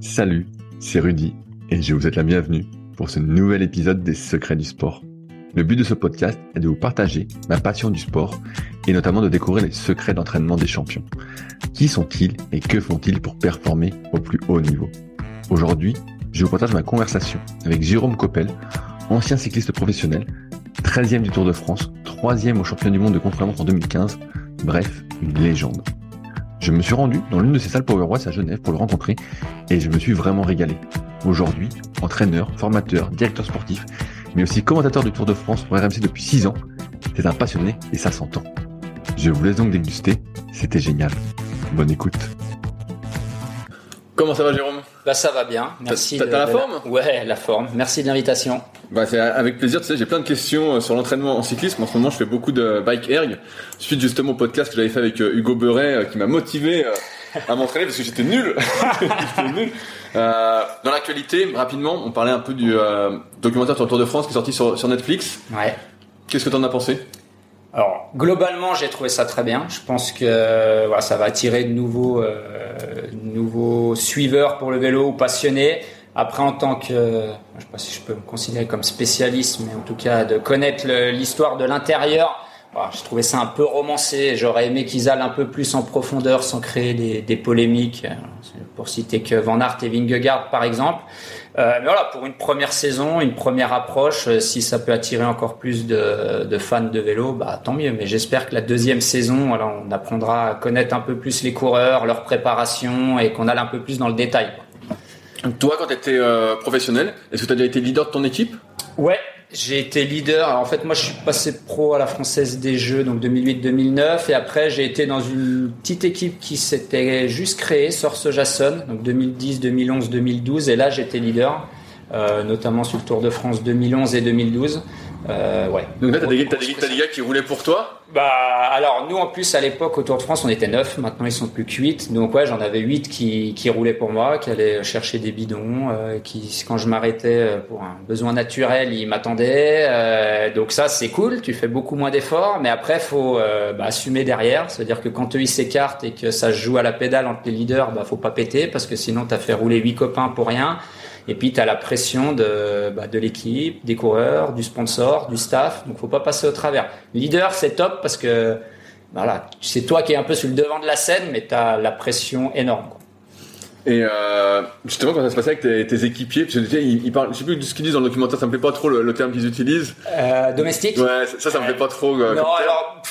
Salut, c'est Rudy et je vous souhaite la bienvenue pour ce nouvel épisode des Secrets du sport. Le but de ce podcast est de vous partager ma passion du sport et notamment de découvrir les secrets d'entraînement des champions. Qui sont-ils et que font-ils pour performer au plus haut niveau? Aujourd'hui, je vous partage ma conversation avec Jérôme Coppel, ancien cycliste professionnel, 13e du Tour de France, 3e au champion du monde de contre-la-montre en 2015, bref, une légende. Je me suis rendu dans l'une de ses salles Powerwash à Genève pour le rencontrer et je me suis vraiment régalé. Aujourd'hui, entraîneur, formateur, directeur sportif, mais aussi commentateur du Tour de France pour RMC depuis 6 ans, c'est un passionné et ça s'entend. Je vous laisse donc déguster, c'était génial. Bonne écoute. Comment ça va Jérôme? Bah ça va bien, merci. T'as la forme? Ouais, la forme. Merci de l'invitation. Bah c'est avec plaisir, tu sais, j'ai plein de questions euh, sur l'entraînement en cyclisme. En ce moment, je fais beaucoup de bike erg, suite justement au podcast que j'avais fait avec euh, Hugo Beuret, euh, qui m'a motivé à m'entraîner parce que j'étais nul. Euh, dans l'actualité, rapidement, on parlait un peu du documentaire sur le Tour de France qui est sorti sur, sur Netflix. Ouais. Qu'est-ce que t'en as pensé? Alors globalement, j'ai trouvé ça très bien. Je pense que voilà, ça va attirer de nouveaux, euh, nouveaux suiveurs pour le vélo ou passionnés. Après, en tant que, je sais pas si je peux me considérer comme spécialiste, mais en tout cas de connaître l'histoire de l'intérieur, voilà, je trouvais ça un peu romancé. J'aurais aimé qu'ils aillent un peu plus en profondeur sans créer des, des polémiques, pour citer que Van Aert et Vingegaard par exemple. Euh, mais voilà, pour une première saison, une première approche, euh, si ça peut attirer encore plus de, de fans de vélo, bah tant mieux. Mais j'espère que la deuxième saison, on apprendra à connaître un peu plus les coureurs, leur préparation et qu'on aille un peu plus dans le détail. Toi, quand tu étais euh, professionnel, est-ce que tu as déjà été leader de ton équipe? Ouais, j'ai été leader. Alors, en fait, moi, je suis passé pro à la Française des Jeux, donc 2008-2009. Et après, j'ai été dans une petite équipe qui s'était juste créée, Source Jason, donc 2010, 2011, 2012. Et là, j'étais leader, euh, notamment sur le Tour de France 2011 et 2012. Euh, ouais. Donc là, t'as des, des, gars qui roulaient pour toi Bah, alors nous en plus à l'époque au Tour de France, on était 9, maintenant ils sont plus que 8. Donc ouais, j'en avais 8 qui, qui roulaient pour moi, qui allaient chercher des bidons, euh, qui quand je m'arrêtais euh, pour un besoin naturel, ils m'attendaient. Euh, donc ça c'est cool, tu fais beaucoup moins d'efforts, mais après faut bah, assumer derrière, c'est-à-dire que quand eux ils s'écartent et que ça se joue à la pédale entre les leaders, bah faut pas péter parce que sinon t'as fait rouler 8 copains pour rien. Et puis, tu as la pression de, bah, de l'équipe, des coureurs, du sponsor, du staff. Donc, faut pas passer au travers. Leader, c'est top parce que voilà, c'est toi qui es un peu sur le devant de la scène, mais tu as la pression énorme. Quoi. Et euh, justement, quand ça se passait avec tes, tes équipiers, parce que ils, ils parlent, je sais plus de ce qu'ils disent dans le documentaire, ça me plaît pas trop le, le terme qu'ils utilisent. Euh, domestique? Ouais, ça, ça me plaît pas trop. Euh, non, alors,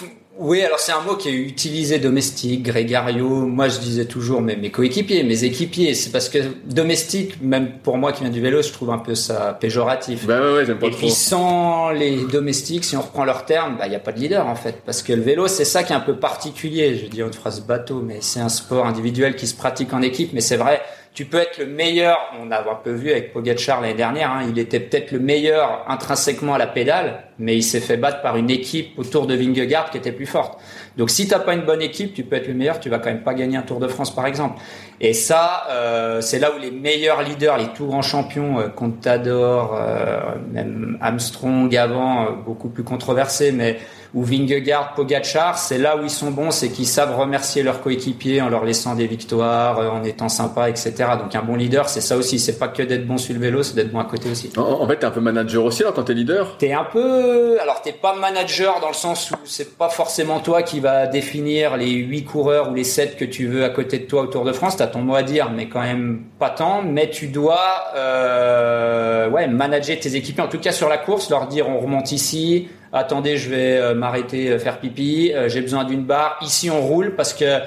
oui, alors c'est un mot qui est utilisé domestique, grégario. Moi, je disais toujours mes, mes coéquipiers, mes équipiers. C'est parce que domestique, même pour moi qui viens du vélo, je trouve un peu ça péjoratif. Bah ouais, ouais, j'aime pas Et trop. puis sans les domestiques, si on reprend leur terme, bah il y a pas de leader en fait, parce que le vélo, c'est ça qui est un peu particulier. Je dis une phrase bateau, mais c'est un sport individuel qui se pratique en équipe. Mais c'est vrai, tu peux être le meilleur. On a un peu vu avec Pogacar l'année dernière. Hein, il était peut-être le meilleur intrinsèquement à la pédale, mais il s'est fait battre par une équipe autour de Vingegaard qui était plus forte. Donc si t'as pas une bonne équipe, tu peux être le meilleur, tu vas quand même pas gagner un Tour de France par exemple. Et ça, euh, c'est là où les meilleurs leaders, les tout grands champions, euh, Contador, euh, même Armstrong avant, euh, beaucoup plus controversé, mais ou Vingegaard, Pogacar, c'est là où ils sont bons, c'est qu'ils savent remercier leurs coéquipiers en leur laissant des victoires, euh, en étant sympa, etc. Donc un bon leader, c'est ça aussi. C'est pas que d'être bon sur le vélo, c'est d'être bon à côté aussi. En, en fait, t'es un peu manager aussi alors quand t'es leader? T'es un peu, alors t'es pas manager dans le sens où c'est pas forcément toi qui va définir les huit coureurs ou les sept que tu veux à côté de toi au Tour de France. T'as ton mot à dire, mais quand même pas tant. Mais tu dois, euh, ouais, manager tes équipiers. En tout cas sur la course, leur dire on remonte ici. Attendez, je vais euh, m'arrêter euh, faire pipi. Euh, J'ai besoin d'une barre. Ici on roule parce que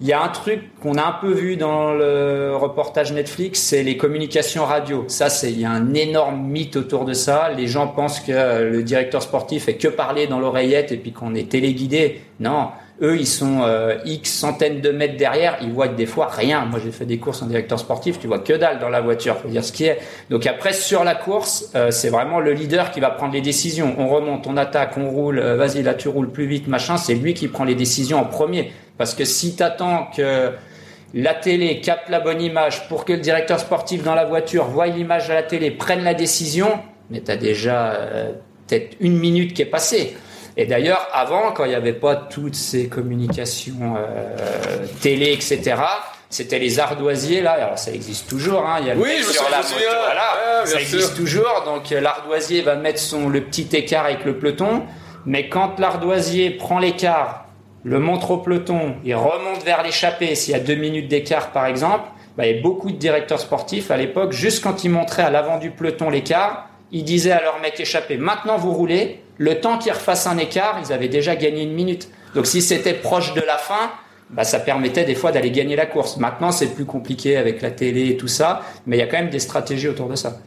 il y a un truc qu'on a un peu vu dans le reportage Netflix, c'est les communications radio. Ça, c'est il y a un énorme mythe autour de ça. Les gens pensent que le directeur sportif fait que parler dans l'oreillette et puis qu'on est téléguidé. Non, eux, ils sont euh, X centaines de mètres derrière, ils voient des fois rien. Moi, j'ai fait des courses en directeur sportif, tu vois que dalle dans la voiture, faut dire ce qui est. Donc après, sur la course, euh, c'est vraiment le leader qui va prendre les décisions. On remonte, on attaque, on roule, euh, vas-y, là tu roules plus vite, machin. C'est lui qui prend les décisions en premier. Parce que si t'attends que la télé capte la bonne image pour que le directeur sportif dans la voiture voie l'image à la télé, prenne la décision, mais t'as déjà euh, peut-être une minute qui est passée. Et d'ailleurs, avant, quand il n'y avait pas toutes ces communications euh, télé, etc., c'était les ardoisiers là. Alors ça existe toujours. Hein. Il y a le Oui, mec sur la moto, voilà. Ça sûr. existe toujours. Donc euh, l'ardoisier va mettre son le petit écart avec le peloton. Mais quand l'ardoisier prend l'écart, le montre au peloton, il remonte vers l'échappée. S'il y a deux minutes d'écart par exemple, bah, il y a beaucoup de directeurs sportifs à l'époque. Juste quand ils montraient à l'avant du peloton l'écart, ils disaient à leur mec échappé maintenant vous roulez. Le temps qu'ils refassent un écart, ils avaient déjà gagné une minute. Donc si c'était proche de la fin, bah, ça permettait des fois d'aller gagner la course. Maintenant, c'est plus compliqué avec la télé et tout ça, mais il y a quand même des stratégies autour de ça.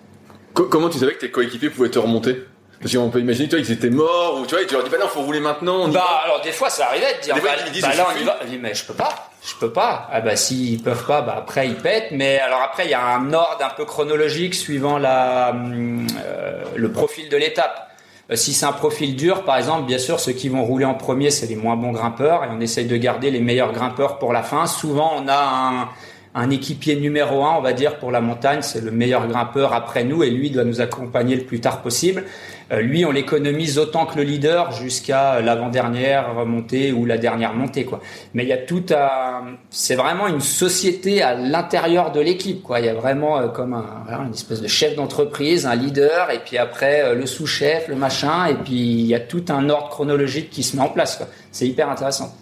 Co- comment tu savais que tes coéquipiers pouvaient te remonter? Parce qu'on peut imaginer, tu vois, ils étaient morts, ou tu vois, et tu leur dis, bah non, faut rouler maintenant. on y Bah va. alors des fois ça arrivait de dire Des fois, bah, ils disent, bah, là on y va. Mais je peux pas, je peux pas. Ah bah s'ils peuvent pas, bah après ils pètent. Mais alors après il y a un ordre un peu chronologique suivant la hum, euh, le profil de l'étape. Euh, Si c'est un profil dur, par exemple, bien sûr, ceux qui vont rouler en premier, c'est les moins bons grimpeurs, et on essaye de garder les meilleurs grimpeurs pour la fin. Souvent, on a un, un équipier numéro un, on va dire, pour la montagne, c'est le meilleur grimpeur après nous, et lui doit nous accompagner le plus tard possible. Euh, lui, on l'économise autant que le leader jusqu'à l'avant-dernière remontée ou la dernière montée. Mais il y a tout à, c'est vraiment une société à l'intérieur de l'équipe, quoi. Il y a vraiment euh, comme une espèce de chef d'entreprise, un leader, et puis après euh, le sous-chef, le machin, et puis il y a tout un ordre chronologique qui se met en place. C'est hyper intéressant.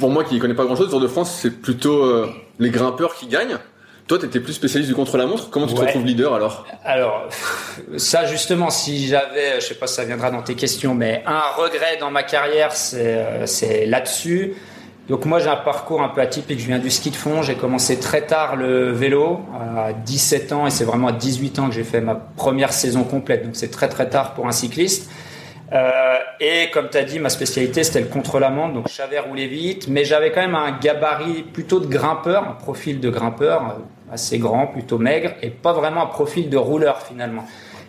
Pour moi qui connais pas grand chose, Tour de France, c'est plutôt les grimpeurs qui gagnent. Toi, t'étais plus spécialiste du contre-la-montre. Comment tu te retrouves leader alors? Alors, ça justement, si j'avais, je sais pas si ça viendra dans tes questions, mais un regret dans ma carrière, c'est euh, c'est là-dessus. Donc moi j'ai un parcours un peu atypique, je viens du ski de fond, j'ai commencé très tard le vélo, à 17 ans, et c'est vraiment à 18 ans que j'ai fait ma première saison complète, donc c'est très très tard pour un cycliste. Euh, et comme tu as dit, ma spécialité c'était le contre-la-montre, donc je savais rouler vite, mais j'avais quand même un gabarit plutôt de grimpeur, un profil de grimpeur euh, assez grand, plutôt maigre, et pas vraiment un profil de rouleur finalement.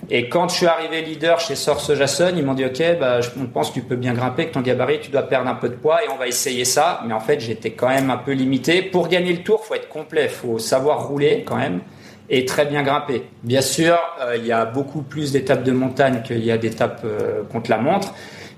Et quand je suis arrivé leader chez Source Jason, ils m'ont dit OK, bah, on pense que tu peux bien grimper, que ton gabarit, tu dois perdre un peu de poids et on va essayer ça. Mais en fait, j'étais quand même un peu limité. Pour gagner le tour, faut être complet, faut savoir rouler quand même et très bien grimper. Bien sûr, euh, il y a beaucoup plus d'étapes de montagne qu'il y a d'étapes euh, contre la montre.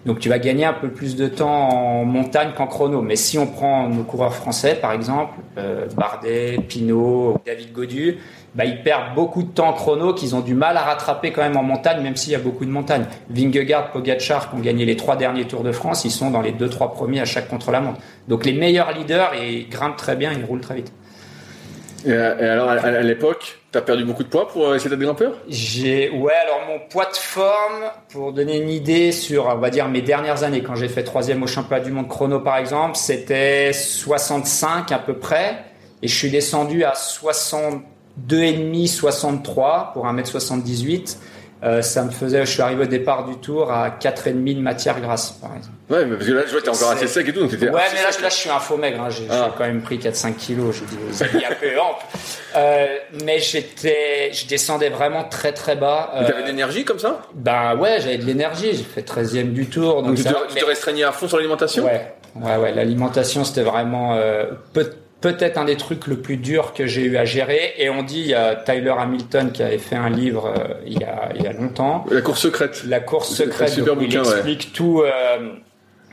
Donc tu vas gagner un peu plus de temps en montagne qu'en chrono. Mais si on prend nos coureurs français, par exemple, euh, Bardet, Pinot, David Godu, bah, ils perdent beaucoup de temps en chrono qu'ils ont du mal à rattraper quand même en montagne, même s'il y a beaucoup de montagnes. Vingegaard, Pogacar, qui ont gagné les trois derniers Tours de France, ils sont dans les deux, trois premiers à chaque contre-la-montre. Donc les meilleurs leaders, ils grimpent très bien, ils roulent très vite. Et, alors, à, l'époque, t'as perdu beaucoup de poids pour euh, essayer d'être grimpeur J'ai ouais alors mon poids de forme pour donner une idée sur on va dire mes dernières années quand j'ai fait troisième au championnat du monde chrono par exemple c'était 65 à peu près et je suis descendu à 62 et demi 63 pour 1m78 Euh, ça me faisait je suis arrivé au départ du tour à 4 et demi de matière grasse par exemple. Ouais, mais parce que là, je vois, t'es encore assez sec et tout, donc t'étais Ouais, mais là, là, je suis un faux maigre. Hein. J'ai Ah. j'ai quand même pris 4-5 kilos. J'ai dit, avez un peu ample. Euh, mais j'étais, je descendais vraiment très très bas. Euh, T'avais de l'énergie comme ça? Ben ouais, j'avais de l'énergie. J'ai fait 13e du tour. Donc, Donc tu te, ça va, tu mais- te restreignais à fond sur l'alimentation? Ouais, ouais, ouais. L'alimentation, c'était vraiment euh, peut- peut-être un des trucs le plus dur que j'ai eu à gérer. Et on dit, il y a Tyler Hamilton qui avait fait un livre euh, il, y a, il y a longtemps. La course secrète. La course secrète, super donc, il bouquin, ouais. explique tout euh,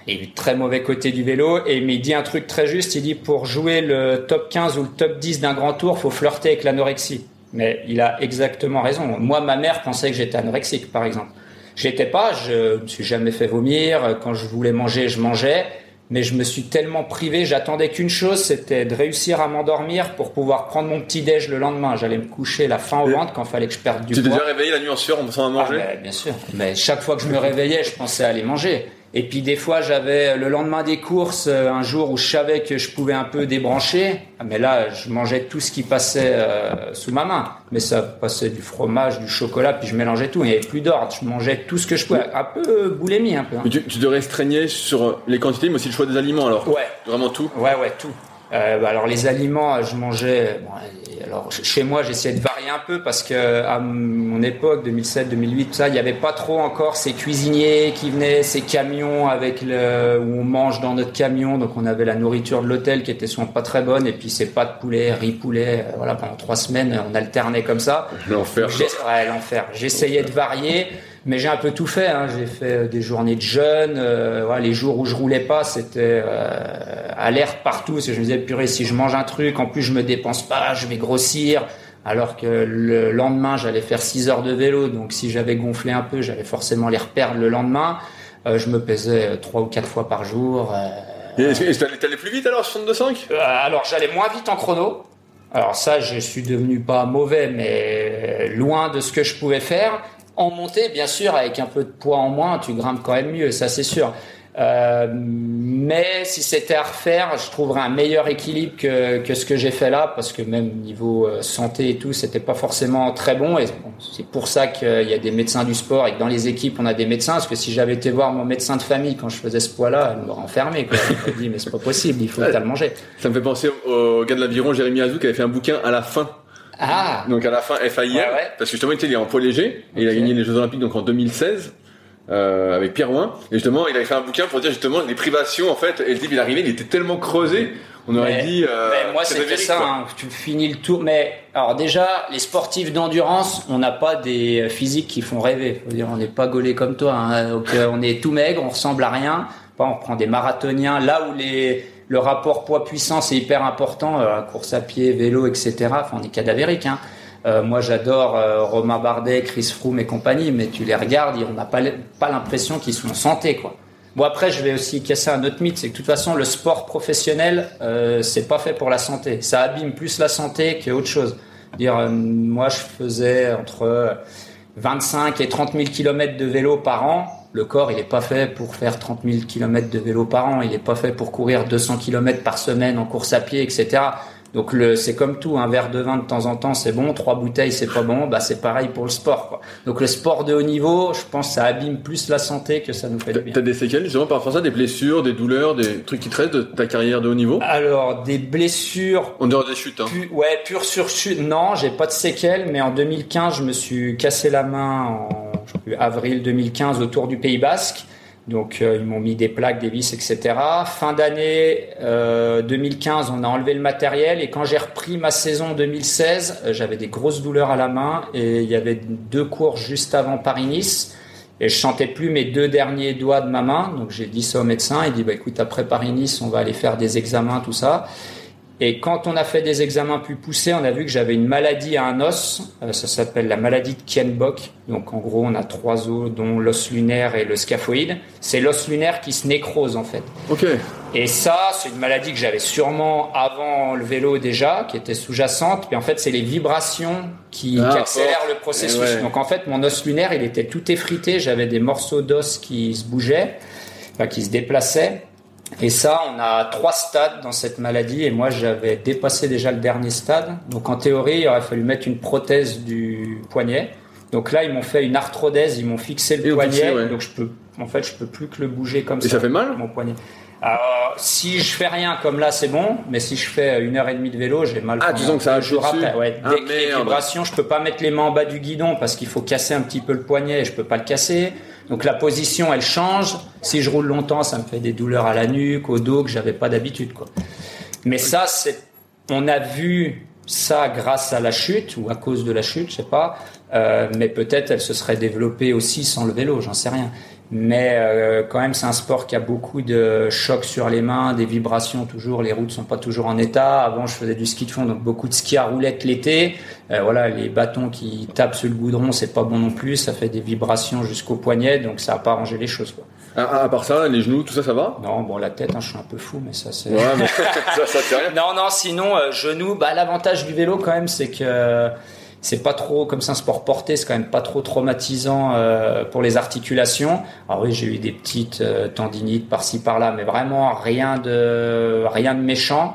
les très mauvais côtés du vélo. Et mais il dit un truc très juste. Il dit pour jouer le top 15 ou le top 10 d'un grand tour, faut flirter avec l'anorexie. Mais il a exactement raison. Moi, ma mère pensait que j'étais anorexique, par exemple. J'étais pas. Je me suis jamais fait vomir. Quand je voulais manger, je mangeais. Mais je me suis tellement privé, j'attendais qu'une chose, c'était de réussir à m'endormir pour pouvoir prendre mon petit déj le lendemain. J'allais me coucher la faim au ventre quand fallait que je perde du Tu t'es poids. déjà réveillé la nuit en sueur en pensant à Ah, manger mais bien sûr. Mais chaque fois que je me réveillais, je pensais à aller manger. Et puis des fois, j'avais le lendemain des courses, euh, un jour où je savais que je pouvais un peu débrancher. Mais là, je mangeais tout ce qui passait euh, sous ma main. Mais ça passait du fromage, du chocolat, puis je mélangeais tout. Il n'y avait plus d'ordre. Je mangeais tout ce que je pouvais. Un peu boulémie, un peu. hein. Mais tu, tu te restreignais sur les quantités, mais aussi le choix des aliments alors Ouais. Vraiment tout Ouais, ouais, tout. Euh, bah, alors les aliments, je mangeais. bon, alors ch- chez moi, j'essayais de varier un peu parce que à mon époque, 2007, 2008, tout ça, il n'y avait pas trop encore ces cuisiniers qui venaient, ces camions avec le où on mange dans notre camion. Donc on avait la nourriture de l'hôtel qui était souvent pas très bonne et puis c'est pas de poulet, riz poulet. euh, Voilà, pendant trois semaines, on alternait comme ça. L'enfer. Ouais, l'enfer. J'essayais de varier, mais j'ai un peu tout fait. Hein. J'ai fait euh, des journées de jeûne. euh, voilà, les jours où je roulais pas, c'était euh, alerte partout. Parce que je me disais, purée, si je mange un truc, en plus je me dépense pas, je vais grossir. Alors que le lendemain, j'allais faire 6 heures de vélo. Donc si j'avais gonflé un peu, j'allais forcément les reperdre le lendemain. Euh, je me pesais trois ou quatre fois par jour. Euh, et t'allais plus vite alors, 62,5 euh, Alors j'allais moins vite en chrono. Alors ça, je suis devenu pas mauvais, mais loin de ce que je pouvais faire. En montée, bien sûr, avec un peu de poids en moins, tu grimpes quand même mieux, ça c'est sûr. Euh, mais si c'était à refaire, je trouverais un meilleur équilibre que, que ce que j'ai fait là, parce que même niveau euh, santé et tout, c'était pas forcément très bon. Et c'est pour ça qu'il y a des médecins du sport et que dans les équipes, on a des médecins. Parce que si j'avais été voir mon médecin de famille quand je faisais ce poids-là, elle m'aurait enfermé. Quoi. Elle dit mais c'est pas possible, il faut que tu le manger. Ça me fait penser au gars de l'aviron, Jérémy Azou, qui avait fait un bouquin à la fin ah. Donc à la fin FAIM, parce que justement il était en poids léger et il a gagné les Jeux Olympiques donc en 2016 euh, avec Pierre Ouin. Et justement, il avait fait un bouquin pour dire justement les privations. En fait, et le type, il arrivait, il était tellement creusé. On aurait dit. Euh, mais moi, c'était ça. Hein, tu finis le tour. Mais alors déjà, les sportifs d'endurance, on n'a pas des physiques qui font rêver. Faut dire, on n'est pas gaulé comme toi. Hein. Donc, euh, on est tout maigre, on ressemble à rien. on prend des marathoniens. Là où les le rapport poids-puissance est hyper important, euh, course à pied, vélo, etc. Enfin, on est cadavérique. Hein. Euh, moi, j'adore euh, Romain Bardet, Chris Froome et compagnie, mais tu les regardes, on n'a pas, l'impression qu'ils sont en santé, quoi. Bon après, je vais aussi casser un autre mythe, c'est que de toute façon, le sport professionnel, euh, c'est pas fait pour la santé. Ça abîme plus la santé qu'autre chose. Dire, euh, moi, je faisais entre 25 et 30 000 km de vélo par an. Le corps, il n'est pas fait pour faire 30 000 km de vélo par an. Il n'est pas fait pour courir 200 km par semaine en course à pied, etc. Donc le, c'est comme tout, un verre de vin de temps en temps c'est bon, trois bouteilles c'est pas bon, bah c'est pareil pour le sport. Quoi. Donc le sport de haut niveau, je pense, ça abîme plus la santé que ça nous fait du bien. T'as des séquelles justement par rapport à ça, des blessures, des douleurs, des trucs qui te restent de ta carrière de haut niveau? Alors des blessures. En dehors des chutes. Hein. ouais, pure sur chute. Non, j'ai pas de séquelles, mais en 2015 je me suis cassé la main en avril 2015 autour du Pays Basque. Donc euh, ils m'ont mis des plaques, des vis, etc. Fin d'année euh, 2015, on a enlevé le matériel et quand j'ai repris ma saison 2016, euh, j'avais des grosses douleurs à la main et il y avait deux courses juste avant Paris-Nice et je sentais plus mes deux derniers doigts de ma main. Donc j'ai dit ça au médecin, il dit bah écoute après Paris-Nice, on va aller faire des examens, tout ça. Et quand on a fait des examens plus poussés, on a vu que j'avais une maladie à un os. Euh, ça s'appelle la maladie de Kienbock. Donc en gros, on a trois os, dont l'os lunaire et le scaphoïde. C'est l'os lunaire qui se nécrose en fait. Ok. Et ça, c'est une maladie que j'avais sûrement avant le vélo déjà, qui était sous-jacente. Puis en fait, c'est les vibrations qui, ah, accélèrent le processus. Donc en fait, mon os lunaire, il était tout effrité. J'avais des morceaux d'os qui se bougeaient, enfin, qui se déplaçaient. Et ça, on a trois stades dans cette maladie et moi j'avais dépassé déjà le dernier stade. Donc en théorie, il aurait fallu mettre une prothèse du poignet. Donc là, ils m'ont fait une arthrodèse, ils m'ont fixé le poignet. Donc je peux, en fait, je peux plus que le bouger comme ça. Et ça fait mal Mon poignet. Alors, si je fais rien comme là, c'est bon. Mais si je fais une heure et demie de vélo, j'ai mal. Ah, disons que ça a joué Ouais, ah, dès que les vibrations, je peux pas mettre les mains en bas du guidon parce qu'il faut casser un petit peu le poignet et je peux pas le casser. Donc la position, elle change. Si je roule longtemps, ça me fait des douleurs à la nuque, au dos que j'avais pas d'habitude. Mais ça, c'est, on a vu ça grâce à la chute ou à cause de la chute, je sais pas. Euh, mais peut-être elle se serait développée aussi sans le vélo, j'en sais rien. Mais euh, quand même, c'est un sport qui a beaucoup de chocs sur les mains, des vibrations toujours. Les routes sont pas toujours en état. Avant, je faisais du ski de fond, donc beaucoup de ski à roulettes l'été. Euh, voilà, les bâtons qui tapent sur le goudron, c'est pas bon non plus. Ça fait des vibrations jusqu'au poignet, donc ça a pas arrangé les choses. Quoi. À, part ça, les genoux, tout ça, ça va? Non, bon, la tête, hein, je suis un peu fou, mais ça c'est. Ouais, mais ça, ça rien. Non, non, sinon euh, genoux. Bah, l'avantage du vélo quand même, c'est que c'est pas trop comme c'est un sport porté, c'est quand même pas trop traumatisant euh, pour les articulations. Alors oui, j'ai eu des petites euh, tendinites par-ci par-là, mais vraiment rien de rien de méchant.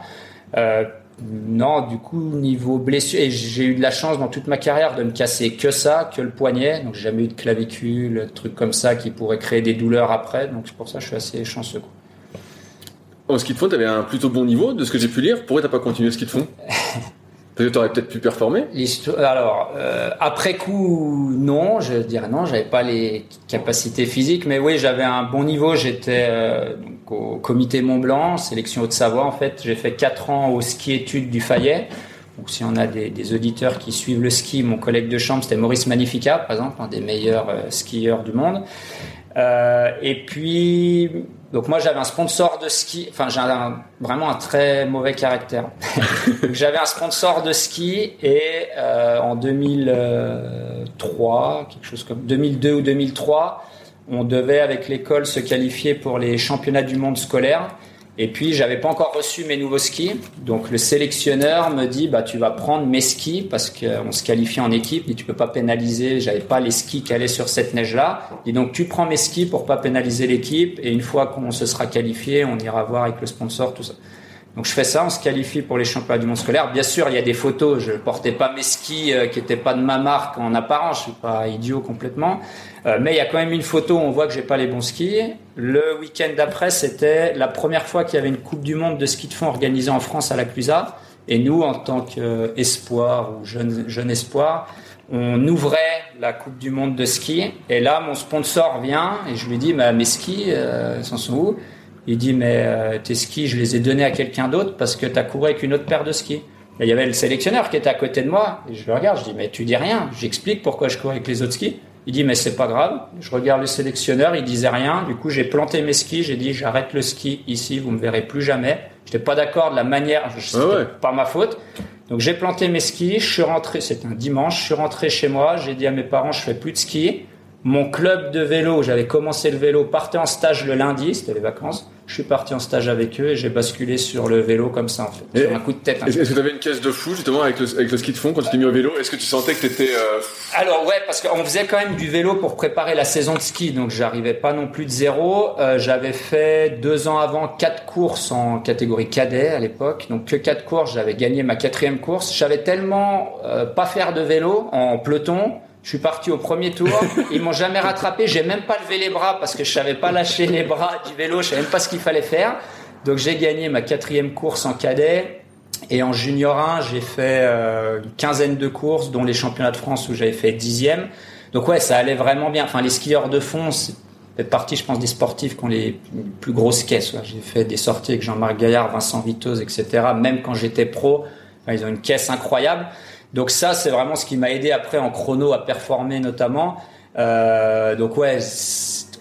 Euh, non, du coup niveau blessure, et j'ai eu de la chance dans toute ma carrière de me casser que ça, que le poignet. Donc j'ai jamais eu de clavicule, trucs comme ça qui pourraient créer des douleurs après. Donc c'est pour ça que je suis assez chanceux. En ski de fond, tu avais un plutôt bon niveau de ce que j'ai pu lire. Pourquoi t'as pas continué le ski de fond? Peut-être que tu aurais peut-être pu performer Alors, euh, après coup, non, je dirais non, j'avais pas les capacités physiques, mais oui, j'avais un bon niveau. J'étais euh, au comité Mont Blanc, sélection Haute-Savoie. En fait, j'ai fait quatre ans au ski études du Fayet. Donc, si on a des, des, auditeurs qui suivent le ski, mon collègue de chambre, c'était Maurice Magnifica, par exemple, un des meilleurs euh, skieurs du monde. Euh, et puis, donc moi j'avais un sponsor de ski, enfin j'ai vraiment un très mauvais caractère. j'avais un sponsor de ski et euh, en 2003, quelque chose comme 2002 ou 2003, on devait avec l'école se qualifier pour les championnats du monde scolaire. Et puis, j'avais pas encore reçu mes nouveaux skis. Donc, le sélectionneur me dit, bah, tu vas prendre mes skis parce qu'on se qualifie en équipe et tu peux pas pénaliser. J'avais pas les skis qui allaient sur cette neige-là. Et donc, tu prends mes skis pour pas pénaliser l'équipe. Et une fois qu'on se sera qualifié, on ira voir avec le sponsor, tout ça. Donc je fais ça, on se qualifie pour les championnats du monde scolaire. Bien sûr, il y a des photos. Je portais pas mes skis euh, qui étaient pas de ma marque en apparence. Je suis pas idiot complètement. Euh, mais il y a quand même une photo où on voit que j'ai pas les bons skis. Le week-end d'après, c'était la première fois qu'il y avait une Coupe du Monde de ski de fond organisée en France à la Clusa. Et nous, en tant qu'espoir ou jeune, jeune espoir, on ouvrait la Coupe du Monde de ski. Et là, mon sponsor vient et je lui dis, bah, mes skis, euh, ils sont où? Il dit mais euh, tes skis, je les ai donnés à quelqu'un d'autre parce que tu as couru avec une autre paire de skis. il y avait le sélectionneur qui était à côté de moi et je le regarde, je dis mais tu dis rien. J'explique pourquoi je cours avec les autres skis. Il dit mais c'est pas grave. Je regarde le sélectionneur, il disait rien. Du coup j'ai planté mes skis, j'ai dit j'arrête le ski ici, vous me verrez plus jamais. J'étais pas d'accord de la manière, c'était ah pas ma faute. Donc j'ai planté mes skis, je suis rentré, c'était un dimanche, je suis rentré chez moi, j'ai dit à mes parents je fais plus de ski. Mon club de vélo, j'avais commencé le vélo, partait en stage le lundi, c'était les vacances. Je suis parti en stage avec eux et j'ai basculé sur le vélo comme ça, en fait. sur un coup de tête. Est-ce que tu avais une caisse de fou, justement, avec le, avec le ski de fond quand tu t'es mis au vélo? Est-ce que tu sentais que tu étais. Euh, Alors, ouais, parce qu'on faisait quand même du vélo pour préparer la saison de ski, donc j'arrivais pas non plus de zéro. Euh, j'avais fait deux ans avant quatre courses en catégorie cadet à l'époque, donc que quatre courses. J'avais gagné ma quatrième course. J'avais tellement euh, pas faire de vélo en peloton je suis parti au premier tour. Ils m'ont jamais rattrapé. J'ai même pas levé les bras parce que je savais pas lâcher les bras du vélo. Je savais même pas ce qu'il fallait faire. Donc j'ai gagné ma quatrième course en cadet. Et en junior 1, j'ai fait euh, une quinzaine de courses, dont les championnats de France où j'avais fait dixième. Donc ouais, ça allait vraiment bien. Enfin, les skieurs de fond, c'est peut-être partie, je pense, des sportifs qui ont les plus grosses caisses. J'ai fait des sorties avec Jean-Marc Gaillard, Vincent Vitoz, etc. Même quand j'étais pro, ils ont une caisse incroyable. Donc ça, c'est vraiment ce qui m'a aidé après en chrono à performer notamment. Euh, donc ouais,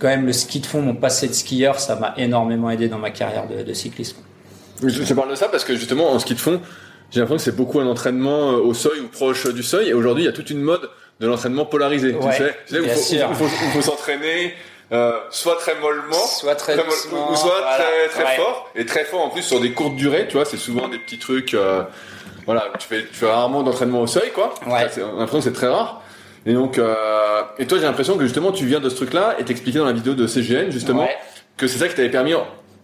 quand même le ski de fond, mon passé de skieur, ça m'a énormément aidé dans ma carrière de, de cyclisme. Je, parle de ça parce que justement en ski de fond, j'ai l'impression que c'est beaucoup un entraînement euh, au seuil ou proche du seuil. Et aujourd'hui, il y a toute une mode de l'entraînement polarisé. tu sais, il faut, s'entraîner. Euh, soit très mollement, soit très, ou soit très très fort et très fort en plus sur des courtes durées. Tu vois, c'est souvent des petits trucs. Euh, voilà, tu fais, tu fais rarement d'entraînement au seuil, quoi. Ouais. On l'impression que c'est très rare. Et donc, euh, et toi, j'ai l'impression que justement, tu viens de ce truc-là et t'expliquais dans la vidéo de CGN, justement, que c'est ça qui t'avait permis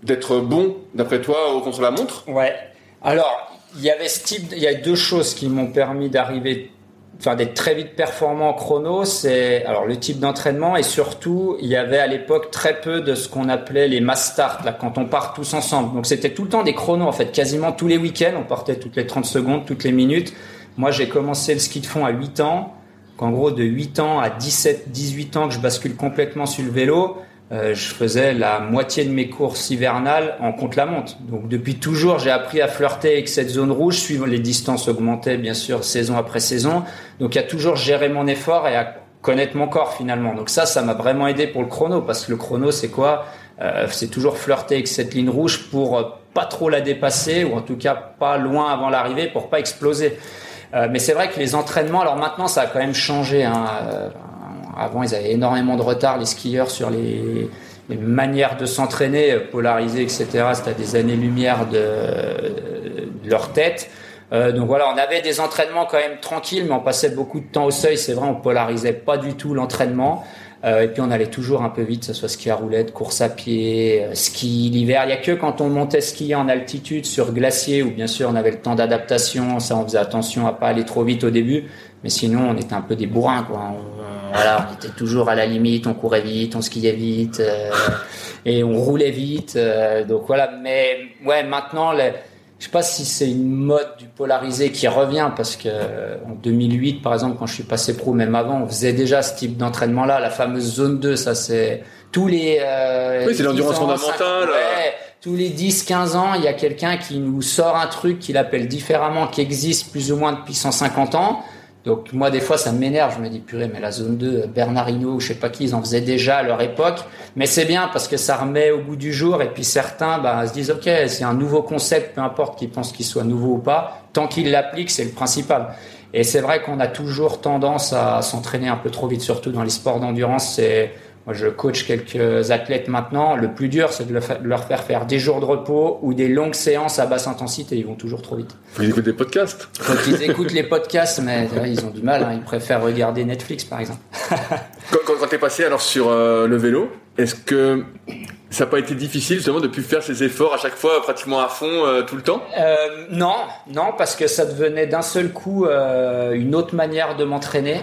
d'être bon, d'après toi, au contre la montre. Ouais. Alors, il y avait ce type, il y a deux choses qui m'ont permis d'arriver enfin d'être très vite performant en chrono, c'est alors le type d'entraînement et surtout il y avait à l'époque très peu de ce qu'on appelait les mass start là quand on part tous ensemble. Donc c'était tout le temps des chronos en fait, quasiment tous les week-ends, on partait toutes les 30 secondes, toutes les minutes. Moi j'ai commencé le ski de fond à 8 ans, qu'en gros de 8 ans à 17 18 ans que je bascule complètement sur le vélo. Euh, je faisais la moitié de mes courses hivernales en contre-la-montre. Donc depuis toujours, j'ai appris à flirter avec cette zone rouge, suivant les distances augmentaient bien sûr saison après saison. Donc il y a toujours géré mon effort et à connaître mon corps finalement. Donc ça, ça m'a vraiment aidé pour le chrono parce que le chrono, c'est quoi? Euh, C'est toujours flirter avec cette ligne rouge pour euh, pas trop la dépasser ou en tout cas pas loin avant l'arrivée pour pas exploser. Euh, mais c'est vrai que les entraînements, alors maintenant ça a quand même changé. Hein, euh, avant, ils avaient énormément de retard, les skieurs, sur les, manières de s'entraîner, polarisées, etc. C'était à des années-lumière de, leur tête. Euh, donc voilà, on avait des entraînements quand même tranquilles, mais on passait beaucoup de temps au seuil. C'est vrai, on polarisait pas du tout l'entraînement. Euh, et puis on allait toujours un peu vite, que ce soit ski à roulette, course à pied, euh, ski l'hiver. Il y a que quand on montait skier en altitude sur glacier, où bien sûr on avait le temps d'adaptation, ça on faisait attention à pas aller trop vite au début. Mais sinon, on était un peu des bourrins, quoi. On, voilà, on était toujours à la limite, on courait vite, on skiait vite, euh, et on roulait vite. Euh, donc voilà. Mais ouais, maintenant, les, je sais pas si c'est une mode du polarisé qui revient parce que en 2008, par exemple, quand je suis passé pro, même avant, on faisait déjà ce type d'entraînement-là, la fameuse zone 2. Ça, c'est tous les. Euh, oui, c'est l'endurance fondamentale. Ouais, tous les 10-15 ans, il y a quelqu'un qui nous sort un truc qu'il appelle différemment, qui existe plus ou moins depuis 150 ans Donc moi des fois ça m'énerve, je me dis purée mais la zone 2, Bernard Hinault, je sais pas qui, ils en faisaient déjà à leur époque, mais c'est bien parce que ça remet au goût du jour et puis certains bah, se disent ok c'est un nouveau concept, peu importe qu'ils pensent qu'il soit nouveau ou pas, tant qu'ils l'appliquent c'est le principal. Et c'est vrai qu'on a toujours tendance à s'entraîner un peu trop vite, surtout dans les sports d'endurance. C'est moi, je coach quelques athlètes maintenant. Le plus dur, c'est de leur faire faire des jours de repos ou des longues séances à basse intensité. Ils vont toujours trop vite. Qu'ils écoutent des podcasts. Faut qu'ils écoutent les podcasts, mais ils ont du mal. Hein. Ils préfèrent regarder Netflix, par exemple. quand quand, tu es passé alors sur euh, le vélo, est-ce que ça n'a pas été difficile justement de plus faire ces efforts à chaque fois pratiquement à fond euh, tout le temps? Euh, Non, non, parce que ça devenait d'un seul coup une autre manière de m'entraîner.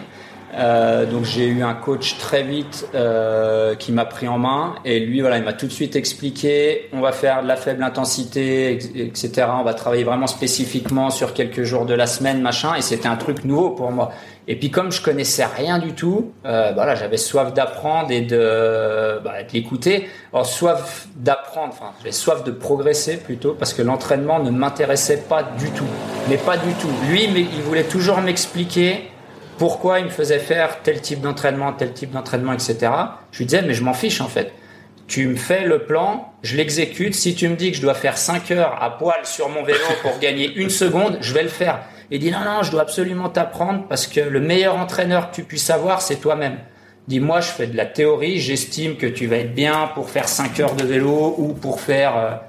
Euh, donc j'ai eu un coach très vite euh, qui m'a pris en main. Et lui voilà il m'a tout de suite expliqué on va faire de la faible intensité etc on va travailler vraiment spécifiquement sur quelques jours de la semaine machin. Et c'était un truc nouveau pour moi. Et puis comme je connaissais rien du tout euh, voilà j'avais soif d'apprendre et de, bah, l'écouter. Alors soif d'apprendre enfin j'avais soif de progresser plutôt parce que l'entraînement ne m'intéressait pas du tout. Mais pas du tout. Lui mais il voulait toujours m'expliquer pourquoi il me faisait faire tel type d'entraînement, tel type d'entraînement, etc. Je lui disais, mais je m'en fiche en fait. Tu me fais le plan, je l'exécute. Si tu me dis que je dois faire 5 heures à poil sur mon vélo pour gagner une seconde, je vais le faire. Il dit, non, non, je dois absolument t'apprendre parce que le meilleur entraîneur que tu puisses avoir, c'est toi-même. Dis-moi, je fais de la théorie, j'estime que tu vas être bien pour faire 5 heures de vélo ou pour faire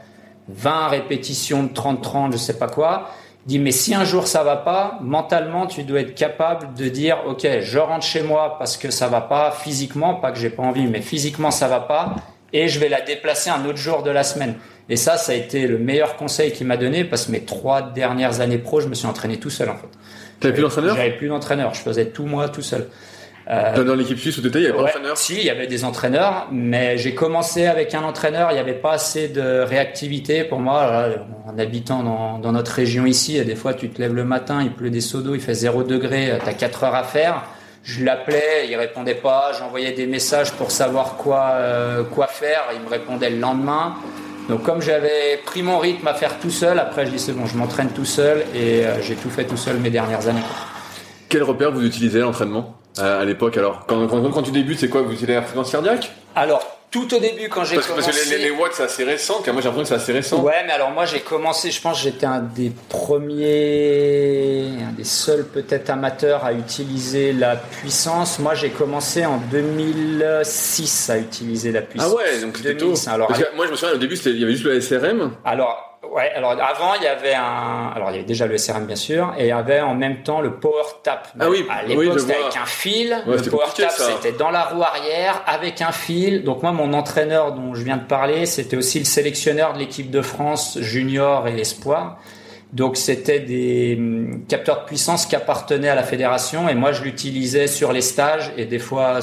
20 euh, répétitions de 30-30, je sais pas quoi dit mais si un jour ça va pas, mentalement tu dois être capable de dire ok je rentre chez moi parce que ça va pas physiquement, pas que j'ai pas envie, mais physiquement ça va pas et je vais la déplacer un autre jour de la semaine. Et ça, ça a été le meilleur conseil qu'il m'a donné parce que mes trois dernières années pro, je me suis entraîné tout seul en fait. T'avais plus d'entraîneur? J'avais plus d'entraîneur, je faisais tout moi tout seul. Euh, dans l'équipe suisse au détail, il y avait pas d'entraîneur Si, il y avait des entraîneurs, mais j'ai commencé avec un entraîneur, il n'y avait pas assez de réactivité pour moi. en habitant dans, dans, notre région ici, des fois tu te lèves le matin, il pleut des seaux d'eau, il fait 0 degré, tu as 4 heures à faire. Je l'appelais, il répondait pas, j'envoyais des messages pour savoir quoi, euh, quoi faire, il me répondait le lendemain. Donc comme j'avais pris mon rythme à faire tout seul, après je dis c'est bon, je m'entraîne tout seul et euh, j'ai tout fait tout seul mes dernières années. Quel repère vous utilisez l'entraînement? Euh, à l'époque alors quand, quand, quand, tu débutes, c'est quoi Vous utilisez la fréquence cardiaque? Alors, tout au début quand j'ai commencé. Parce que les, watts c'est assez récent, car moi j'ai l'impression que c'est assez récent. Ouais, mais alors moi j'ai commencé, je pense que j'étais un des premiers, un des seuls peut-être amateurs à utiliser la puissance. Moi j'ai commencé en 2006 à utiliser la puissance. Ah ouais, donc c'était tôt. Alors, moi je me souviens au début il y avait juste le SRM. Alors Ouais, alors avant il y avait un, alors il y avait déjà le SRM bien sûr, et il y avait en même temps le Power Tap. Ah oui. À l'époque c'était avec un fil. le Power Tap c'était dans la roue arrière avec un fil. Donc moi mon entraîneur dont je viens de parler, c'était aussi le sélectionneur de l'équipe de France junior et espoir. Donc c'était des hum, capteurs de puissance qui appartenaient à la fédération et moi je l'utilisais sur les stages et des fois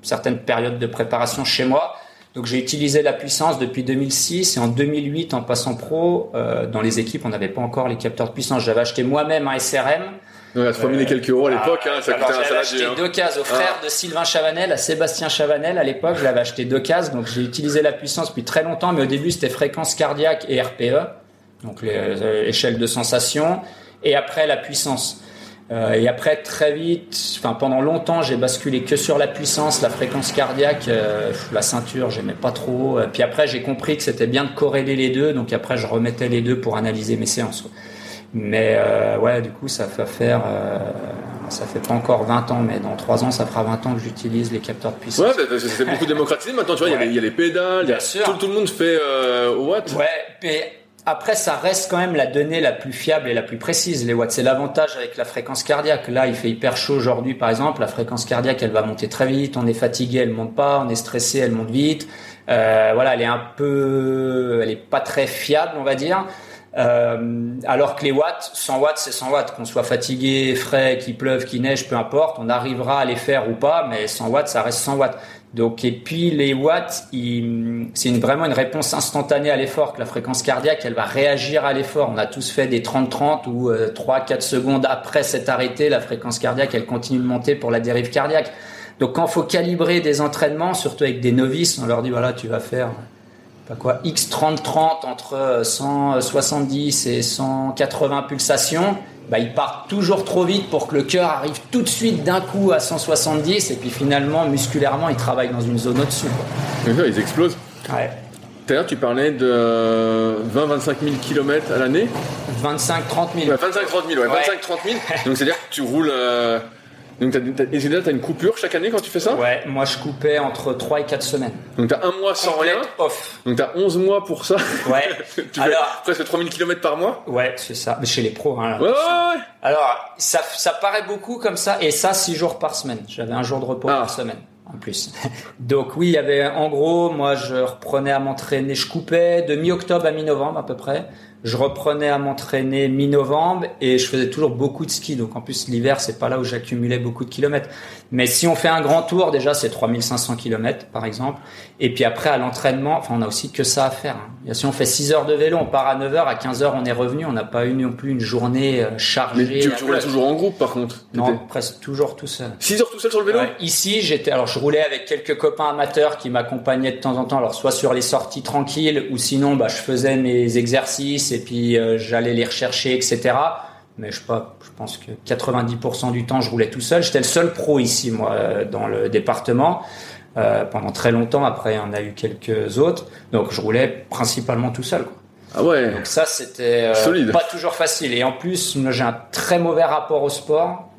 certaines périodes de préparation chez moi. Donc j'ai utilisé la puissance depuis 2006 et en 2008 en passant pro, euh, dans les équipes on n'avait pas encore les capteurs de puissance. J'avais acheté moi-même un SRM. Ouais, tu euh, quelques euros à l'époque, hein, ça coûtait un acheté hein. deux cases au frère ah. de Sylvain Chavanel, à Sébastien Chavanel. À l'époque, je l'avais acheté deux cases, donc j'ai utilisé la puissance depuis très longtemps, mais au début c'était fréquence cardiaque et RPE, donc les euh, de sensation, et après la puissance. Euh, et après, très vite, enfin pendant longtemps, j'ai basculé que sur la puissance, la fréquence cardiaque, euh, la ceinture, j'aimais pas trop. Euh, puis après, j'ai compris que c'était bien de corréler les deux, donc après, je remettais les deux pour analyser mes séances. Mais ouais, du coup, ça fait faire, ça fait pas encore 20 ans, mais dans 3 ans, ça fera 20 ans que j'utilise les capteurs de puissance. Ouais, parce que c'est beaucoup démocratisé maintenant. Tu vois, il y, a les pédales, y a, tout, tout, le monde fait watt. Ouais, mais après, ça reste quand même la donnée la plus fiable et la plus précise, les watts. C'est l'avantage avec la fréquence cardiaque. Là, il fait hyper chaud aujourd'hui, par exemple. La fréquence cardiaque, elle va monter très vite. On est fatigué, elle monte pas. On est stressé, elle monte vite. Euh, voilà, elle est un peu, elle est pas très fiable, on va dire. Euh, alors que les watts, 100 watts, c'est 100 watts. Qu'on soit fatigué, frais, qu'il pleuve, qu'il neige, peu importe, on arrivera à les faire ou pas, mais 100 watts, ça reste 100 watts. Donc, et puis les watts, c'est vraiment une réponse instantanée à l'effort, que la fréquence cardiaque, elle va réagir à l'effort. On a tous fait des 30-30 ou 3-4 euh, secondes après s'être arrêté, la fréquence cardiaque, elle continue de monter pour la dérive cardiaque. Donc quand faut calibrer des entraînements, surtout avec des novices, on leur dit voilà, tu vas faire pas quoi, X 30-30 entre 170 et 180 pulsations bah, ils partent toujours trop vite pour que le cœur arrive tout de suite d'un coup à 170 et puis finalement musculairement ils travaillent dans une zone au-dessus. Ils explosent. Ouais. Tout à l'heure, tu parlais de 20-25 000 km à l'année 25-30 000. Ouais, 25-30 000, ouais. 25-30 000. Donc, c'est-à-dire que tu roules. Euh... Donc, t'as, t'as, et c'est-à-dire, t'as une coupure chaque année quand tu fais ça Ouais, moi je coupais entre 3 et 4 semaines. Donc, t'as un mois sans Complète rien. off. Donc, t'as 11 mois pour ça. Ouais. tu Alors- fais presque 3000 km par mois. Ouais, c'est ça. Mais chez les pros, hein. là. Ouais, ouais, ouais. Alors, ça, ça paraît beaucoup comme ça, et ça, 6 jours par semaine. J'avais un jour de repos Ah. par semaine, en plus. Donc oui, il y avait, en gros, moi, je reprenais à m'entraîner, je coupais de mi-octobre à mi-novembre à peu près. Je reprenais à m'entraîner mi-novembre et je faisais toujours beaucoup de ski. Donc en plus, l'hiver, c'est pas là où j'accumulais beaucoup de kilomètres. Mais si on fait un grand tour, déjà, c'est 3500 kilomètres, par exemple. Et puis après, à l'entraînement, enfin, on a aussi que ça à faire. hein. Si on fait 6 heures de vélo, on part à 9 heures, à 15 heures, on est revenu. On n'a pas eu non plus une journée euh, chargée. Mais tu, tu roulais toujours en groupe par contre. Non, presque toujours tout seul. 6 heures tout seul sur le vélo Ouais, ici, j'étais, alors je roulais avec quelques copains amateurs qui m'accompagnaient de temps en temps, alors soit sur les sorties tranquilles, ou sinon, bah, je faisais mes exercices et puis euh, j'allais les rechercher, etc. Mais je sais pas, je pense que 90% du temps, je roulais tout seul. J'étais le seul pro ici, moi, euh, dans le département. euh, pendant très longtemps, après, on a eu quelques autres. Donc, je roulais principalement tout seul. quoi. Ah ouais. Donc ça, c'était euh, pas toujours facile. Et en plus, moi, j'ai un très mauvais rapport au sport.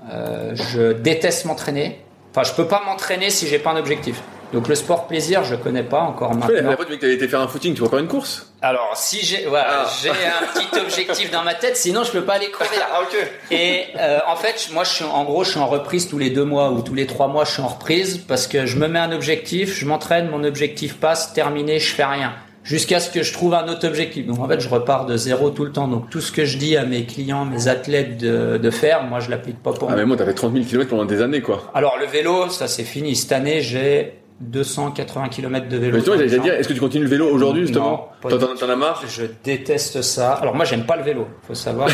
Je déteste m'entraîner. Enfin, je peux pas m'entraîner si j'ai pas un objectif. Donc le sport plaisir, je connais pas encore maintenant. la fois, tu m'as dit que t'avais été faire un footing, tu vas faire une course? Alors si j'ai voilà, Ah. j'ai un petit objectif dans ma tête, sinon je peux pas aller courir. ok. Et euh, en fait, moi, je suis en gros, je suis en reprise tous les deux mois ou tous les trois mois, je suis en reprise parce que je me mets un objectif, je m'entraîne, mon objectif passe, terminé, je fais rien. Jusqu'à ce que je trouve un autre objectif. Donc en fait, je repars de zéro tout le temps. Donc tout ce que je dis à mes clients, mes athlètes de, de faire, moi, je l'applique pas pour Ah, moi. mais moi, t'as fait 30 000 km pendant des années, quoi. Alors le vélo, ça c'est fini. Cette année, j'ai 280 km de vélo. Mais j'allais dire, est-ce que tu continues le vélo aujourd'hui, justement T'en as marre Je déteste ça. Alors moi j'aime pas le vélo. Faut savoir que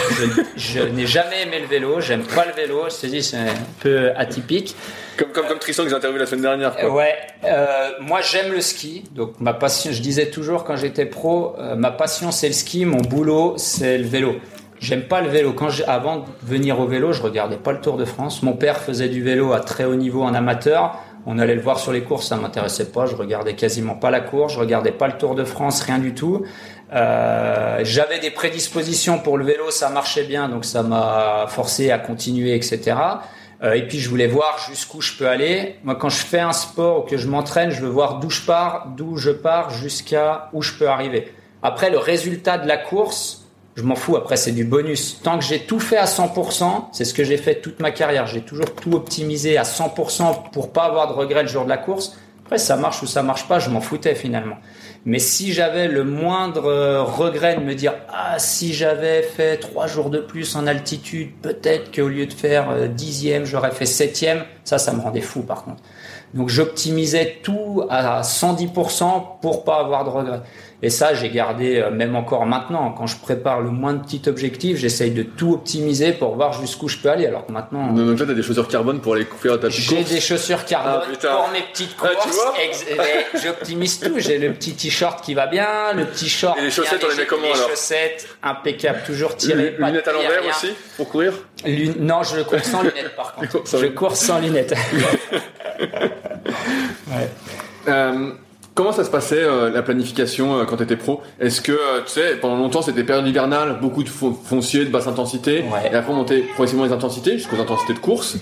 je, je n'ai jamais aimé le vélo. J'aime pas le vélo. Je te dis c'est un peu atypique. comme, comme, comme Tristan que j'ai interviewé la semaine dernière, Euh, quoi. ouais. euh, moi j'aime le ski. Donc ma passion. Je disais toujours quand j'étais pro, euh, ma passion c'est le ski. Mon boulot c'est le vélo. J'aime pas le vélo. Quand avant de venir au vélo, je regardais pas le Tour de France. Mon père faisait du vélo à très haut niveau en amateur. On allait le voir sur les courses, ça m'intéressait pas. Je regardais quasiment pas la course, je regardais pas le Tour de France, rien du tout. Euh, J'avais des prédispositions pour le vélo, ça marchait bien, donc ça m'a forcé à continuer, etc. Euh, et puis je voulais voir jusqu'où je peux aller. Moi, quand je fais un sport ou que je m'entraîne, je veux voir d'où je pars, d'où je pars jusqu'à où je peux arriver. Après, le résultat de la course, je m'en fous. Après, c'est du bonus. Tant que j'ai tout fait à 100%, c'est ce que j'ai fait toute ma carrière. J'ai toujours tout optimisé à 100% pour pas avoir de regrets le jour de la course. Après, ça marche ou ça marche pas, je m'en foutais finalement. Mais si j'avais le moindre euh, regret de me dire ah si j'avais fait trois jours de plus en altitude, peut-être qu'au lieu de faire euh, dixième, j'aurais fait septième, ça, ça me rendait fou par contre. Donc j'optimisais tout à 110% pour pas avoir de regrets. Et ça, j'ai gardé, euh, même encore maintenant, quand je prépare le moins de petits objectifs, j'essaye de tout optimiser pour voir jusqu'où je peux aller. Alors que maintenant, Donc là, t'as des chaussures carbone pour aller faire ta petite j'ai des chaussures carbone Ah, pour mes petites Ah, courses. tu vois Ex- mais J'optimise tout. J'ai le petit t-shirt qui va bien, le petit short. Et les chaussettes, bien on les met comment, Les alors chaussettes, impeccable, toujours tirées. Lunettes à l'envers aussi, pour courir Lune- Non, je cours sans lunettes par contre. Je cours sans lunettes. Euh, comment ça se passait euh, la planification euh, quand tu étais pro? Est-ce que euh, tu sais pendant longtemps c'était période hivernale, beaucoup de fo- foncier, de basse intensité, Ouais. et après on montait progressivement les intensités jusqu'aux intensités de course.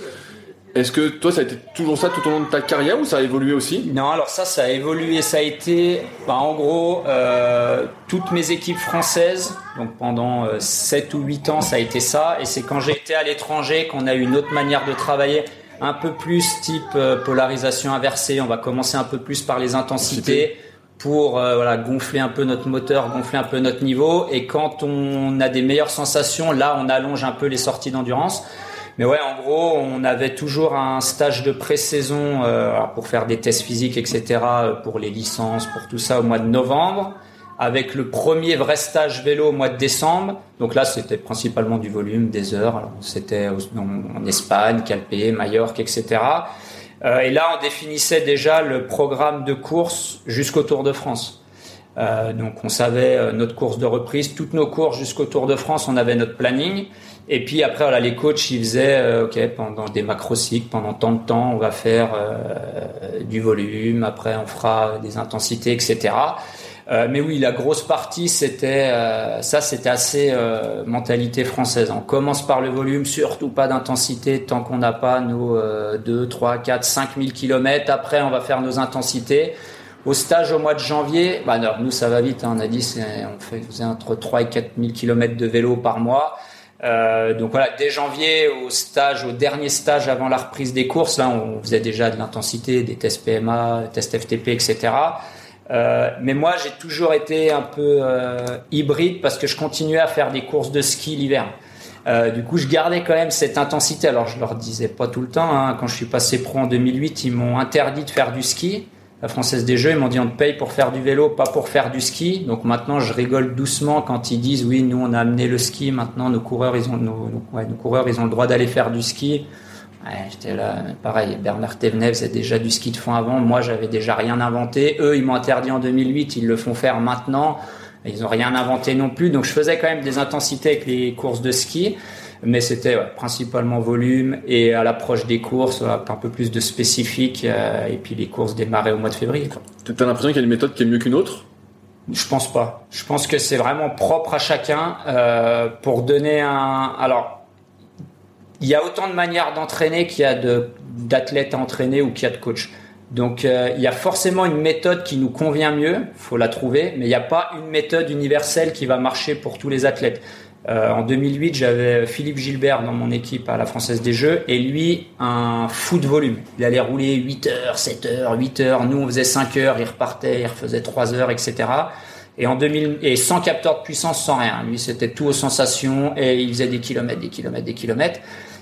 Est-ce que toi ça a été toujours ça tout au long de ta carrière ou ça a évolué aussi? Non, alors ça, ça a évolué. Ça a été, bah, en gros, euh, toutes mes équipes françaises. Donc pendant euh, 7 ou 8 ans, ça a été ça. Et c'est quand j'ai été à l'étranger qu'on a eu une autre manière de travailler, un peu plus type euh, polarisation inversée. On va commencer un peu plus par les intensités pour euh, voilà gonfler un peu notre moteur, gonfler un peu notre niveau. Et quand on a des meilleures sensations, là, on allonge un peu les sorties d'endurance. Mais ouais, en gros, on avait toujours un stage de pré-saison euh, pour faire des tests physiques, etc., pour les licences, pour tout ça au mois de novembre, avec le premier vrai stage vélo au mois de décembre. Donc là, c'était principalement du volume, des heures. C'était en, Espagne, Calpe, Majorque, etc. Euh, et là, on définissait déjà le programme de course jusqu'au Tour de France. Euh, donc on savait euh, notre course de reprise, toutes nos courses jusqu'au Tour de France, on avait notre planning. Et puis après, voilà, les coachs, ils faisaient, euh, ok, pendant des macro-cycles, pendant tant de temps, on va faire du volume, après on fera des intensités, etc. Euh, mais oui, la grosse partie, c'était euh, ça, c'était assez euh, mentalité française. On commence par le volume, surtout pas d'intensité tant qu'on n'a pas nos 2, 3, 4, 5 000 kilomètres. Après, on va faire nos intensités. Au stage au mois de janvier, bah non, nous ça va vite. Hein, on a dit, on faisait entre 3 et 4 000 kilomètres de vélo par mois. Euh, donc voilà, dès janvier au stage, au dernier stage avant la reprise des courses, là on faisait déjà de l'intensité, des tests PMA, tests FTP, etc. Euh, mais moi, j'ai toujours été un peu euh, hybride parce que je continuais à faire des courses de ski l'hiver. Euh, du coup, je gardais quand même cette intensité. Alors, je leur disais pas tout le temps. Hein. Quand je suis passé pro en 2008, ils m'ont interdit de faire du ski. La Française des Jeux, ils m'ont dit on te paye pour faire du vélo, pas pour faire du ski. Donc maintenant, je rigole doucement quand ils disent oui, nous on a amené le ski. Maintenant, nos coureurs, ils ont nos, coureurs, ils ont le droit d'aller faire du ski. Ouais, j'étais là, pareil, Bernard Thévenet faisait déjà du ski de fond avant, moi j'avais déjà rien inventé, eux ils m'ont interdit en 2008, ils le font faire maintenant, ils ont rien inventé non plus, donc je faisais quand même des intensités avec les courses de ski, mais c'était principalement volume et à l'approche des courses, un peu plus de spécifique, euh, et puis les courses démarraient au mois de février. Tu as l'impression qu'il y a une méthode qui est mieux qu'une autre? Je pense pas. Je pense que c'est vraiment propre à chacun euh, pour donner un. Alors, il y a autant de manières d'entraîner qu'il y a d'athlètes à entraîner ou qu'il y a de coachs. Donc euh, il y a forcément une méthode qui nous convient mieux, faut la trouver, mais il n'y a pas une méthode universelle qui va marcher pour tous les athlètes. Euh, en 2008, j'avais Philippe Gilbert dans mon équipe à la Française des Jeux et lui, un fou de volume. Il allait rouler 8 heures, 7 heures, 8 heures. Nous, on faisait 5 heures, il repartait, il refaisait 3 heures, etc. Et en 2000, et sans capteur de puissance, sans rien. Lui, c'était tout aux sensations et il faisait des kilomètres, des kilomètres, des kilomètres.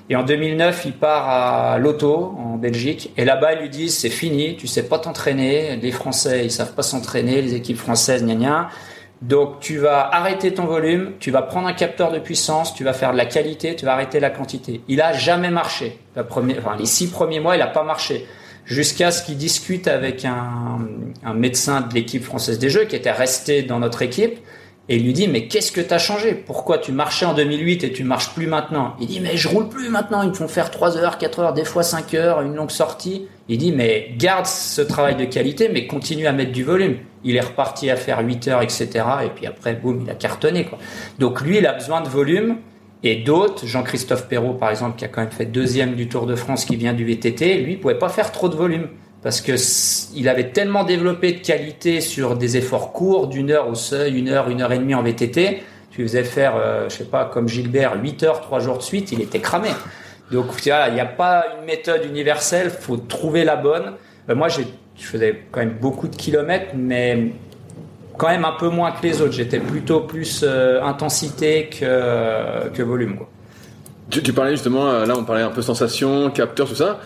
Et en 2009, il part à Lotto, en Belgique. Et là-bas, ils lui disent, c'est fini, tu sais pas t'entraîner. Les Français, ils savent pas s'entraîner, les équipes françaises, gna gna. Donc, tu vas arrêter ton volume, tu vas prendre un capteur de puissance, tu vas faire de la qualité, tu vas arrêter la quantité. Il a jamais marché. La première, enfin, les six premiers mois, il a pas marché. Jusqu'à ce qu'il discute avec un médecin de l'équipe française des Jeux qui était resté dans notre équipe et il lui dit mais qu'est-ce que tu as changé? Pourquoi tu marchais en 2008 et tu marches plus maintenant? Il dit mais je roule plus maintenant, ils me font faire 3 heures, 4 heures, des fois 5 heures, une longue sortie. Il dit mais garde ce travail de qualité mais continue à mettre du volume. Il est reparti à faire 8 heures, etc. Et puis après, boum, il a cartonné. Quoi. Donc lui, il a besoin de volume. Et d'autres, Jean-Christophe Perrault par exemple, qui a quand même fait deuxième du Tour de France, qui vient du VTT, lui, il pouvait pas faire trop de volume parce que il avait tellement développé de qualité sur des efforts courts, d'une heure au seuil, une heure, une heure et demie en VTT. Tu faisais faire, euh, je sais pas, comme Gilbert, 8 heures, 3 jours de suite, il était cramé. Donc il n'y a pas une méthode universelle, faut trouver la bonne. Euh, moi, je faisais quand même beaucoup de kilomètres, mais quand même un peu moins que les autres. J'étais plutôt plus euh, intensité que, que volume. Quoi. Tu, tu, parlais justement, là on parlait un peu sensation, capteur, tout ça.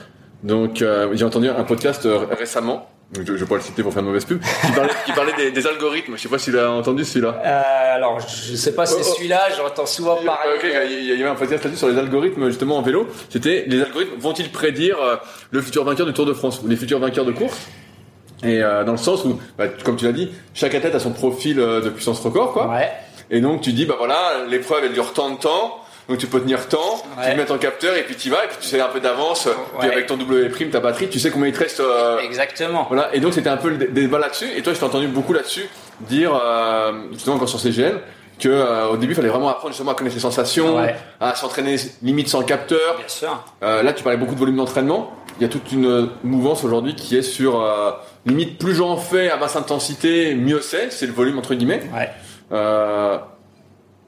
Donc euh, j'ai entendu un podcast euh, récemment. Je, je vais pas le citer pour faire de mauvaise pub. Qui parlait, qui parlait des, des, algorithmes. Je sais pas si tu l'as entendu celui-là. Euh, alors je sais pas si c'est oh, oh. celui-là. J'entends souvent parler. Ok, il y avait un podcast là-dessus sur les algorithmes justement en vélo. C'était les algorithmes vont-ils prédire euh, le futur vainqueur du Tour de France ou les futurs vainqueurs de course? Et dans le sens où, bah, comme tu l'as dit, chaque athlète a son profil de puissance record, quoi. Ouais. Et donc tu dis bah voilà, l'épreuve elle dure tant de temps donc tu peux tenir temps, tu mets ton capteur et puis tu vas et puis tu sais un peu d'avance. Puis avec ton W prime, ta batterie, tu sais combien il te reste. Euh, Exactement. Voilà. Et donc c'était un peu le débat là-dessus. Et toi, je t'ai entendu beaucoup là-dessus dire euh, justement encore sur CGN que euh, au début il fallait vraiment apprendre justement à connaître les sensations, à s'entraîner limite sans capteur. Bien sûr. là, tu parlais beaucoup de volume d'entraînement. Il y a toute une mouvance aujourd'hui qui est sur limite plus j'en fais à basse intensité, mieux c'est. C'est le volume entre guillemets. Ouais.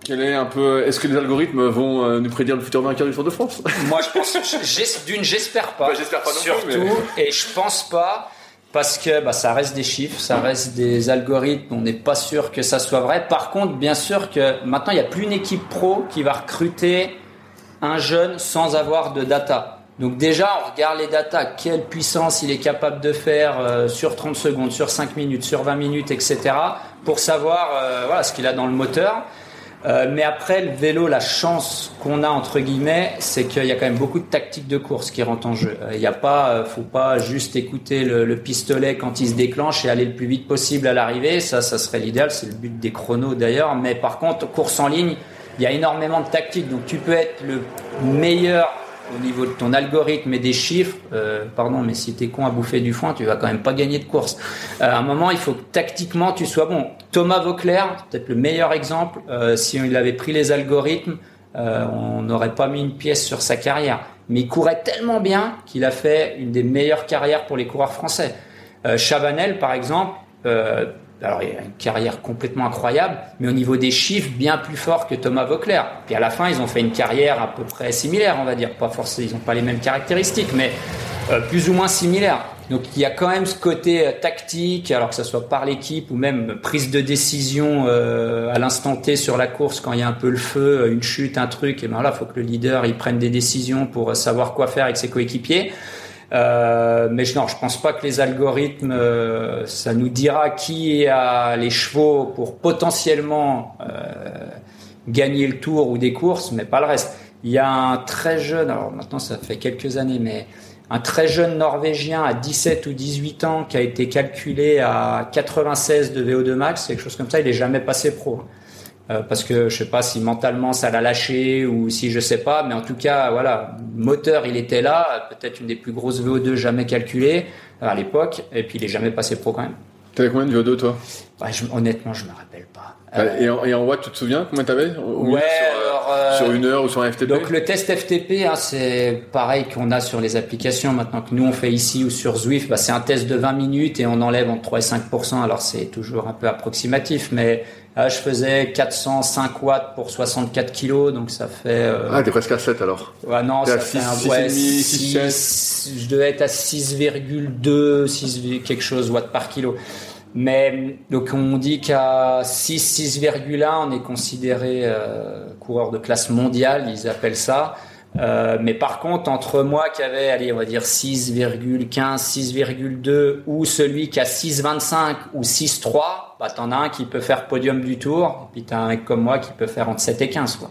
Quel est un peu, est-ce que les algorithmes vont euh, nous prédire le futur vainqueur du Tour de France? Moi, je pense, d'une, j'espère pas. Bah, j'espère pas non Surtout, plus, et je pense pas parce que bah, ça reste des chiffres, ça reste des algorithmes. On n'est pas sûr que ça soit vrai. Par contre, bien sûr que maintenant, il n'y a plus une équipe pro qui va recruter un jeune sans avoir de data. Donc déjà, on regarde les data, quelle puissance il est capable de faire euh, sur 30 secondes, sur 5 minutes, sur 20 minutes, etc. pour savoir euh, voilà, ce qu'il a dans le moteur. Euh, mais après, le vélo, la chance qu'on a entre guillemets, c'est qu'il y a quand même beaucoup de tactiques de course qui rentrent en jeu. Euh, il n'y a pas, euh, faut pas juste écouter le, pistolet quand il se déclenche et aller le plus vite possible à l'arrivée. Ça, ça serait l'idéal. C'est le but des chronos d'ailleurs. Mais par contre, course en ligne, il y a énormément de tactiques. Donc tu peux être le meilleur au niveau de ton algorithme et des chiffres, euh, pardon, mais si t'es con à bouffer du foin, tu vas quand même pas gagner de course. Euh, à un moment, il faut que tactiquement tu sois bon. Thomas Vauclair, peut-être le meilleur exemple. Euh, si il avait pris les algorithmes, euh, on n'aurait pas mis une pièce sur sa carrière. Mais il courait tellement bien qu'il a fait une des meilleures carrières pour les coureurs français. Euh, Chabanel, par exemple, euh, alors il a une carrière complètement incroyable, mais au niveau des chiffres, bien plus fort que Thomas Vauclair. Puis à la fin, ils ont fait une carrière à peu près similaire, on va dire. Pas forcément, ils n'ont pas les mêmes caractéristiques, mais plus ou moins similaires. Donc il y a quand même ce côté euh, tactique, alors que ce soit par l'équipe ou même prise de décision euh, à l'instant T sur la course quand il y a un peu le feu, une chute, un truc. Et ben là, faut que le leader il prenne des décisions pour savoir quoi faire avec ses coéquipiers. Euh, mais non, je pense pas que les algorithmes, euh, ça nous dira qui a les chevaux pour potentiellement euh, gagner le tour ou des courses, mais pas le reste. Il y a un très jeune, alors maintenant ça fait quelques années, mais un très jeune Norvégien à 17 ou 18 ans qui a été calculé à 96 de VO2 max, quelque chose comme ça, il est jamais passé pro. Euh, parce que je sais pas si mentalement ça l'a lâché ou si je sais pas, mais en tout cas voilà, moteur il était là, peut-être une des plus grosses VO2 jamais calculées à l'époque, et puis il est jamais passé pro quand même. T'avais combien de VO2 toi ouais, je, Honnêtement, je me rappelle pas. Euh, et, en, et, en, watts, tu te souviens combien t'avais Ouais, sur, alors, euh, sur une heure ou sur un FTP Donc le test FTP, hein, c'est pareil qu'on a sur les applications maintenant que nous on fait ici ou sur Zwift. Bah, c'est un test de 20 minutes et on enlève entre 3 et 5% Alors c'est toujours un peu approximatif, mais ah, je faisais 405 watts pour 64 kilos, donc ça fait. Euh... Ah, t'es presque à 7 alors. Ouais, non, ça fait un ouais, 6, je devais être à 6,2, 6, quelque chose watts par kilo. Mais donc on dit qu'à 6, 6,1, on est considéré euh, coureur de classe mondiale, ils appellent ça. Euh, mais par contre, entre moi qui avait, allez, on va dire 6,15, 6,2 ou celui qui a 6,25 ou 6,3, bah, t'en as un qui peut faire podium du tour, et puis t'as un mec comme moi qui peut faire entre 7 et 15, quoi.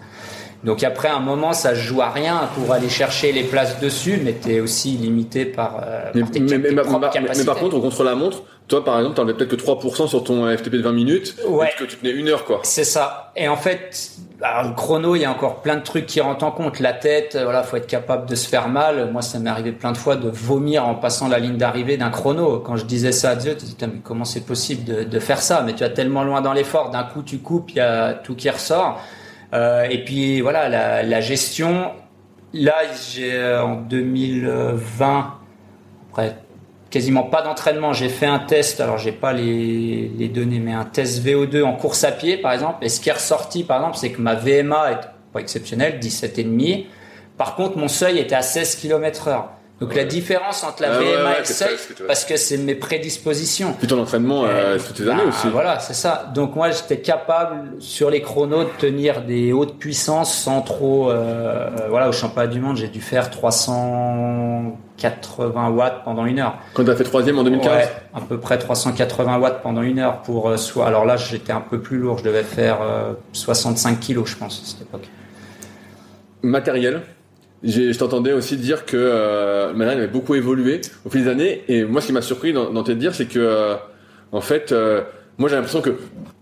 Donc après, un moment, ça joue à rien pour aller chercher les places dessus, mais t'es aussi limité par, euh, mais, par tes, mais, tes mais, propres mais, capacités. par contre, contre la montre, toi, par exemple, t'enlevais peut-être que 3% sur ton FTP de 20 minutes, Ouais. que tu tenais une heure, quoi. C'est ça. Et en fait, alors, le chrono, il y a encore plein de trucs qui rentrent en compte. La tête, euh, voilà, faut être capable de se faire mal. Moi, ça m'est arrivé plein de fois de vomir en passant la ligne d'arrivée d'un chrono. Quand je disais ça à Dieu, tu dis, Putain, mais comment c'est possible de, de faire ça? Mais tu vas tellement loin dans l'effort. D'un coup, tu coupes, il y a tout qui ressort. Euh, et puis, voilà, la, gestion. Là, j'ai, euh, en 2020, après quasiment pas d'entraînement. J'ai fait un test, alors j'ai pas les, les données, mais un test VO2 en course à pied, par exemple. Et ce qui est ressorti, par exemple, c'est que ma VMA est pas exceptionnelle, 17,5. Par contre, mon seuil était à 16 km heure. Donc la différence entre la Ah ouais, VMA ouais, et le seuil, que parce que c'est mes prédispositions. Puis ton entraînement, euh, Euh, toutes tes années bah, aussi. Voilà, c'est ça. Donc moi, j'étais capable sur les chronos de tenir des hautes puissances sans trop. euh, euh, voilà, au championnat du monde, j'ai dû faire 380 watts pendant une heure. Quand t'as fait troisième en 2015. Ouais, à peu près 380 watts pendant une heure pour euh, soit. Alors là, j'étais un peu plus lourd. Je devais faire euh, 65 kilos, je pense, à cette époque. matériel? J'ai- Je t'entendais aussi dire que euh, le matériel avait beaucoup évolué au fil des années. Et moi, ce qui m'a surpris dans, dans tes dires, c'est que, euh, en fait, euh, moi, j'ai l'impression que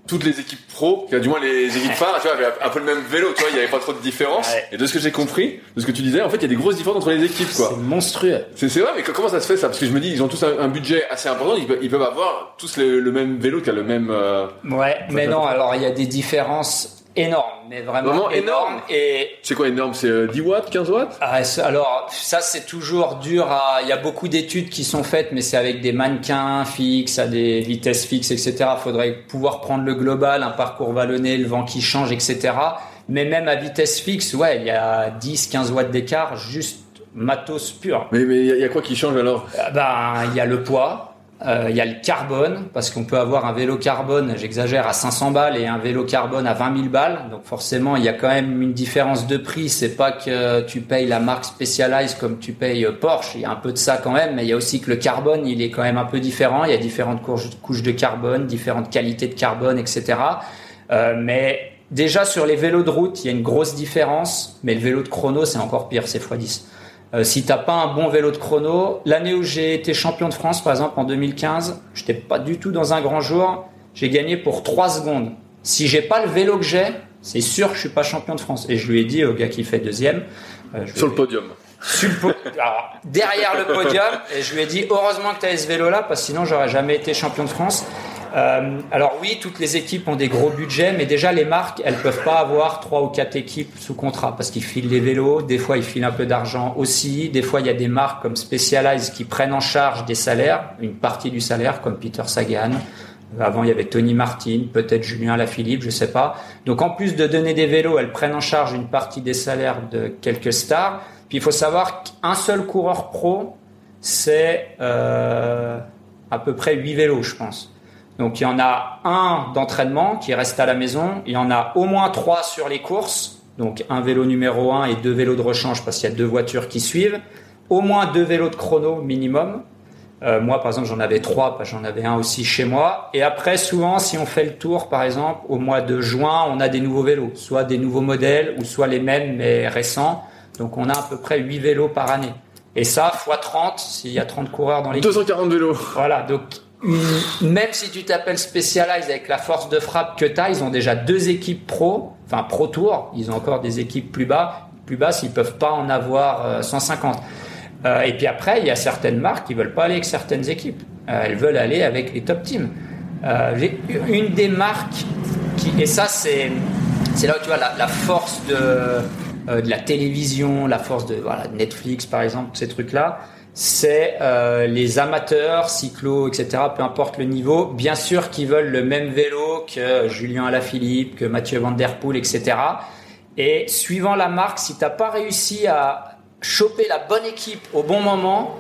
toutes les équipes pro, du moins les équipes phares, tu vois, avaient un peu le même vélo. Tu vois, il n'y avait pas trop de différence. Ouais. Et de ce que j'ai compris, de ce que tu disais, en fait, il y a des grosses différences entre les équipes, quoi. C'est monstrueux. C'est c'est vrai, mais comment ça se fait ça? Parce que je me dis, ils ont tous un, un budget assez important. Ils peuvent, ils peuvent avoir tous le, le même vélo qui a le même. euh, Ouais, mais non. Alors il y a des différences énormes, mais vraiment, énormes. Et C'est quoi énorme? C'est euh, 10 watts, 15 watts? Ah, alors ça c'est toujours dur à. Il y a beaucoup d'études qui sont faites, mais c'est avec des mannequins fixes, à des vitesses fixes, etc. Faudrait pouvoir prendre le global, un parcours vallonné, le vent qui change, etc. Mais même à vitesse fixe, ouais, il y a 10, 15 watts d'écart, juste matos pur. Mais mais il y, a- il y a quoi qui change alors? Ah Ben, il y a le poids, euh, il y a le carbone, parce qu'on peut avoir un vélo carbone, j'exagère, à 500 balles et un vélo carbone à 20 000 balles. Donc forcément, il y a quand même une différence de prix. C'est pas que tu payes la marque Specialized comme tu payes euh, Porsche. Il y a un peu de ça quand même, mais il y a aussi que le carbone, il est quand même un peu différent. Il y a différentes couches, couches de carbone, différentes qualités de carbone, etc. Euh, mais déjà sur les vélos de route, il y a une grosse différence, mais le vélo de chrono, c'est encore pire, c'est x10. Euh, si t'as pas un bon vélo de chrono, l'année où j'ai été champion de France, par exemple en 2015, j'étais pas du tout dans un grand jour. J'ai gagné pour 3 secondes. Si j'ai pas le vélo que j'ai, c'est sûr que je suis pas champion de France. Et je lui ai dit au gars qui fait deuxième. Sur le podium. Sur le derrière le podium, et je lui ai dit heureusement que tu as ce vélo là, parce que sinon j'aurais jamais été champion de France. Euh, alors oui, toutes les équipes ont des gros budgets, mais déjà les marques, elles peuvent pas avoir trois ou quatre équipes sous contrat parce qu'ils filent les vélos. Des fois, ils filent un peu d'argent aussi. Des fois, il y a des marques comme Specialized qui prennent en charge des salaires, une partie du salaire, comme Peter Sagan. Avant, il y avait Tony Martin, peut-être Julien Lafilippe, je sais pas. Donc, en plus de donner des vélos, elles prennent en charge une partie des salaires de quelques stars. Puis, il faut savoir qu'un seul coureur pro, c'est euh, à peu près huit vélos, je pense. Donc il y en a un d'entraînement qui reste à la maison, il y en a au moins trois sur les courses, donc un vélo numéro un et deux vélos de rechange parce qu'il y a deux voitures qui suivent, au moins deux vélos de chrono minimum. Euh, moi, par exemple, j'en avais trois, parce que j'en avais un aussi chez moi. Et après, souvent, si on fait le tour, par exemple, au mois de juin, on a des nouveaux vélos, soit des nouveaux modèles, ou soit les mêmes mais récents. Donc, on a à peu près huit vélos par année. Et ça, fois 30, s'il y a 30 coureurs dans l'équipe. 240 vélos. Voilà, donc même si tu t'appelles Specialized avec la force de frappe que tu as, ils ont déjà deux équipes pro, enfin pro tour, ils ont encore des équipes plus bas, plus basses, ils peuvent pas en avoir 150. Euh, euh, et puis après, il y a certaines marques qui veulent pas aller avec certaines équipes. Euh, elles veulent aller avec les top teams. J'ai une des marques qui, et ça c'est, c'est là où tu vois la, force de, de la télévision, la force de voilà, Netflix par exemple, ces trucs-là c'est euh, les amateurs, cyclo, etc., peu importe le niveau, bien sûr qui veulent le même vélo que Julien Alaphilippe, que Mathieu Van Der Poel, etc. Et suivant la marque, si t'as pas réussi à choper la bonne équipe au bon moment,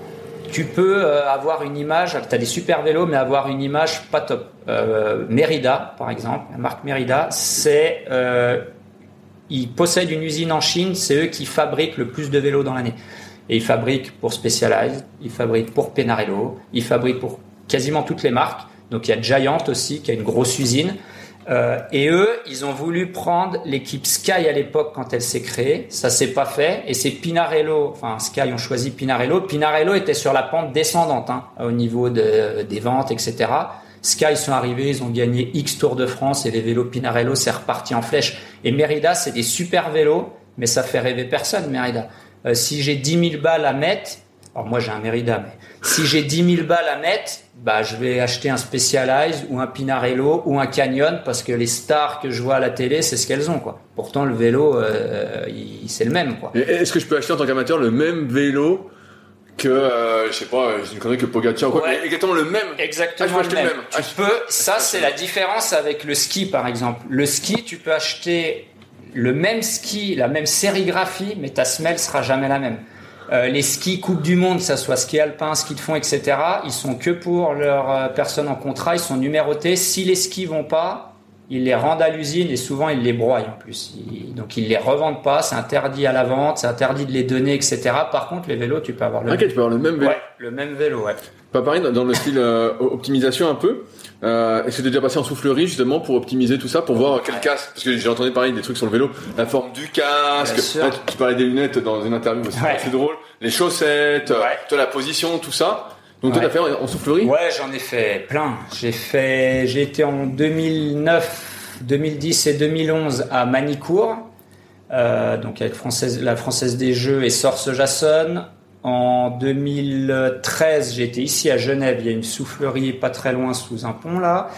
tu peux euh, avoir une image, tu as des super vélos, mais avoir une image pas top. Euh, Merida, par exemple, la marque Merida, c'est... ils possèdent une usine en Chine, c'est eux qui fabriquent le plus de vélos dans l'année. Et ils fabriquent pour Specialized, ils fabriquent pour Penarello, ils fabriquent pour quasiment toutes les marques. Donc il y a Giant aussi qui a une grosse usine. Euh, et eux, ils ont voulu prendre l'équipe Sky à l'époque quand elle s'est créée. Ça s'est pas fait. Et c'est Pinarello, enfin Sky ont choisi Pinarello. Pinarello était sur la pente descendante hein, au niveau de, des ventes, etc. Sky sont arrivés, ils ont gagné X Tour de France et les vélos Pinarello c'est reparti en flèche. Et Merida, c'est des super vélos, mais ça fait rêver personne Merida. Euh, si j'ai 10 000 balles à mettre, alors moi j'ai un Merida, mais si j'ai 10 000 balles à mettre, bah je vais acheter un Specialized ou un Pinarello ou un Canyon parce que les stars que je vois à la télé, c'est ce qu'elles ont quoi. Pourtant le vélo, euh, c'est le même quoi. Est-ce que je peux acheter en tant qu'amateur le même vélo que euh, je sais pas, je ne connais que Pogacar ou quoi, exactement le même. Exactement ah, le, même. Tu peux, ça c'est la différence avec le ski par exemple. Le ski, tu peux acheter le même ski, la même sérigraphie, mais ta semelle sera jamais la même. Euh, les skis Coupe du Monde, que ça soit ski alpin, ski de fond, etc., ils sont que pour leurs euh, personnes en contrat, ils sont numérotés. Si les skis vont pas, ils les rendent à l'usine et souvent ils les broient en plus. donc ils les revendent pas, c'est interdit à la vente, c'est interdit de les donner, etc. Par contre, les vélos, tu peux avoir le, même. tu peux avoir le même vélo. Ouais, le même vélo, ouais. Pas pareil dans le style euh, optimisation un peu. Euh, Est-ce que déjà passé en soufflerie justement pour optimiser tout ça, pour voir quel casque? Parce que j'ai entendu parler des trucs sur le vélo, la forme du casque. tu parlais des lunettes dans une interview, c'est drôle. Les chaussettes, euh, toi la position, tout ça. Donc toi t'as fait en, soufflerie? Ouais, j'en ai fait plein. J'ai fait, j'ai été en 2009, 2010 et 2011 à Manicourt, euh, donc avec française, la française des jeux et Source Jason. En 2013, j'ai été ici à Genève. Il y a une soufflerie pas très loin sous un pont là.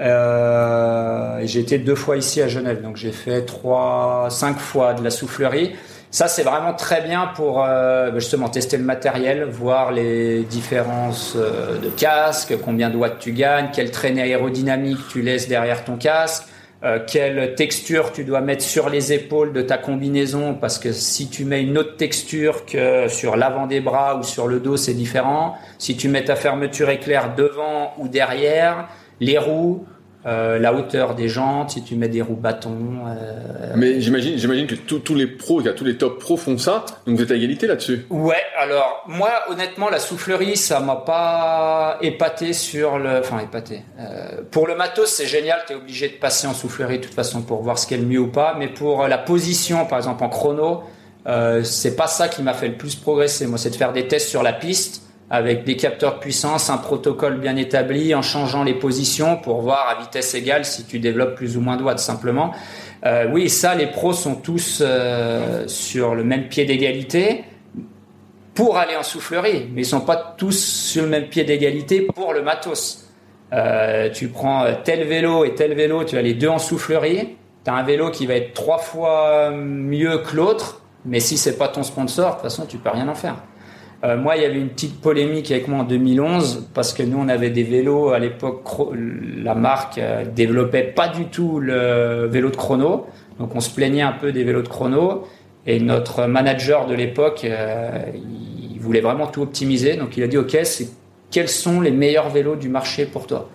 Euh, j'ai été deux fois ici à Genève, donc j'ai fait trois, cinq fois de la soufflerie. Ça, c'est vraiment très bien pour euh, justement tester le matériel, voir les différences euh, de casque, combien de watts tu gagnes, quelle traînée aérodynamique tu laisses derrière ton casque. Euh, quelle texture tu dois mettre sur les épaules de ta combinaison parce que si tu mets une autre texture que sur l'avant des bras ou sur le dos c'est différent. Si tu mets ta fermeture éclair devant ou derrière, les roues, euh, la hauteur des jantes, si tu mets des roues bâtons. Euh... Mais j'imagine, j'imagine que tous les pros, tous les top pros font ça, donc vous êtes à égalité là-dessus. Ouais, alors moi honnêtement la soufflerie ça m'a pas épaté sur le, enfin épaté. Euh, pour le matos c'est génial, tu es obligé de passer en soufflerie de toute façon pour voir ce qui est le mieux ou pas, mais pour la position par exemple en chrono, euh, c'est pas ça qui m'a fait le plus progresser. Moi c'est de faire des tests sur la piste avec des capteurs puissance, un protocole bien établi, en changeant les positions pour voir à vitesse égale si tu développes plus ou moins de watts simplement. Euh, oui, ça, les pros sont tous euh, sur le même pied d'égalité pour aller en soufflerie, mais ils sont pas tous sur le même pied d'égalité pour le matos. Euh, tu prends tel vélo et tel vélo, tu as les deux en soufflerie. Tu as un vélo qui va être trois fois mieux que l'autre, mais si c'est pas ton sponsor, de toute façon, tu peux rien en faire. Euh, moi, il y avait une petite polémique avec moi en 2011 parce que nous, on avait des vélos à l'époque. La marque euh, développait pas du tout le vélo de chrono, donc on se plaignait un peu des vélos de chrono. Et notre manager de l'époque, euh, il voulait vraiment tout optimiser, donc il a dit OK, quels sont les meilleurs vélos du marché pour toi?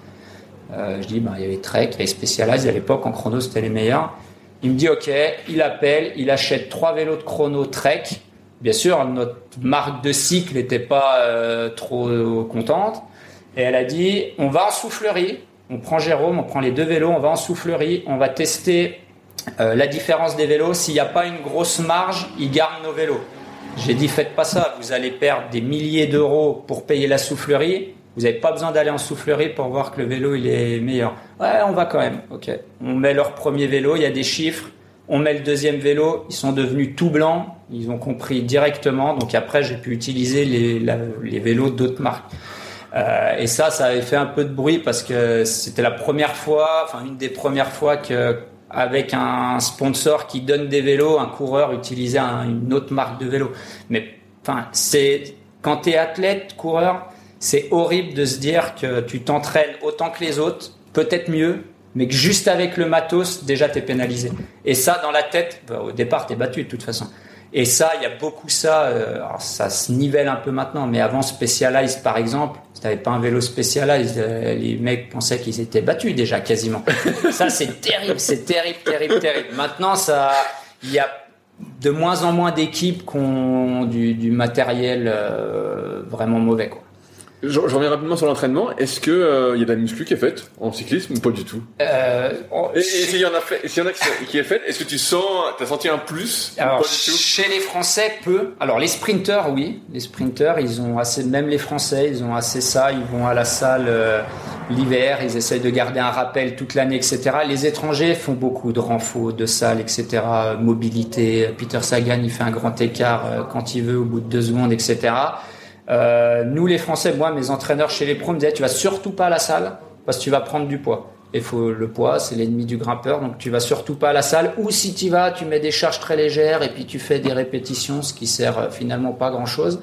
Je dis, bah, il y avait Trek, il y avait Specialized à l'époque en chrono, c'était les meilleurs. Il me dit OK, il appelle, il achète trois vélos de chrono Trek Bien sûr, notre marque de cycle n'était pas euh, trop contente. Et elle a dit, on va en soufflerie. On prend Jérôme, on prend les deux vélos, on va en soufflerie. On va tester euh, la différence des vélos. S'il n'y a pas une grosse marge, ils gardent nos vélos. J'ai dit, faites pas ça. Vous allez perdre des milliers d'euros pour payer la soufflerie. Vous n'avez pas besoin d'aller en soufflerie pour voir que le vélo il est meilleur. Ouais, on va quand même. Ok. On met leur premier vélo. Il y a des chiffres. On met le deuxième vélo, ils sont devenus tout blancs, ils ont compris directement. Donc après, j'ai pu utiliser les, vélos d'autres marques. Euh, et ça, ça avait fait un peu de bruit parce que c'était la première fois, enfin une des premières fois que avec un sponsor qui donne des vélos, un coureur utilisait une autre marque de vélo. Mais enfin, c'est quand tu es athlète, coureur, c'est horrible de se dire que tu t'entraînes autant que les autres, peut-être mieux, mais que juste avec le matos, déjà, tu es pénalisé. Et ça, dans la tête, bah, au départ, tu es battu de toute façon. Et ça, il y a beaucoup ça, euh, ça se nivelle un peu maintenant, mais avant Specialized, par exemple, si t'avais pas un vélo Specialized, euh, les mecs pensaient qu'ils étaient battus déjà, quasiment. ça, c'est terrible, c'est terrible, terrible, terrible. Maintenant, ça, il y a de moins en moins d'équipes qui ont du, du matériel euh, vraiment mauvais, quoi. Je, reviens rapidement sur l'entraînement. Est-ce que il euh, y a de la muscu qui est faite en cyclisme ou pas du tout? Euh, Et, s'il y en a fait, s'il y en a qui, est faite, est-ce que tu sens, t'as senti un plus Alors, pas du tout? Chez les Français, peu. Alors les sprinteurs, oui, les sprinteurs, ils ont assez, même les Français, ils ont assez ça. Ils vont à la salle euh, l'hiver, ils essayent de garder un rappel toute l'année, etc. Les étrangers font beaucoup de renfaux, de salles, etc. Mobilité. Peter Sagan, il fait un grand écart quand il veut au bout de deux secondes, etc. Euh, nous, les Français, moi, mes entraîneurs chez les pros me disaient, tu vas surtout pas à la salle parce que tu vas prendre du poids. Et faut, le poids, c'est l'ennemi du grimpeur, donc tu vas surtout pas à la salle. Ou si tu vas, tu mets des charges très légères et puis tu fais des répétitions, ce qui sert euh, finalement pas grand chose.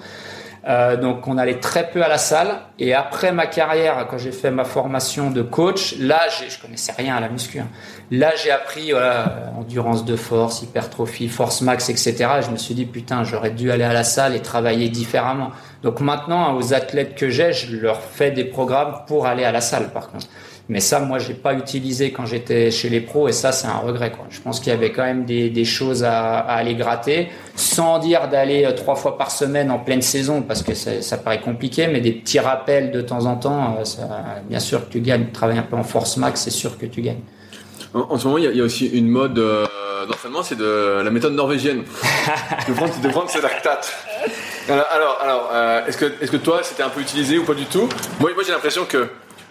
Euh, donc on allait très peu à la salle. Et après ma carrière, quand j'ai fait ma formation de coach, là, je connaissais rien à la muscu. Hein. Là, j'ai appris voilà, endurance de force, hypertrophie, force max, etc. Et je me suis dit putain, j'aurais dû aller à la salle et travailler différemment. Donc maintenant, aux athlètes que j'ai, je leur fais des programmes pour aller à la salle, par contre. Mais ça, moi, j'ai pas utilisé quand j'étais chez les pros, et ça, c'est un regret. Quoi. Je pense qu'il y avait quand même des, des choses à, à, aller gratter, sans dire d'aller euh, trois fois par semaine en pleine saison, parce que ça, ça, paraît compliqué, mais des petits rappels de temps en temps, euh, ça, bien sûr que tu gagnes. Travailler un peu en force max, c'est sûr que tu gagnes. En, ce moment, il y, a, il y, a, aussi une mode euh, d'entraînement, c'est de la méthode norvégienne. de prendre, de prendre ses lactates. Alors, alors, euh, est-ce que, est-ce que toi, c'était un peu utilisé ou pas du tout? Moi, moi j'ai l'impression que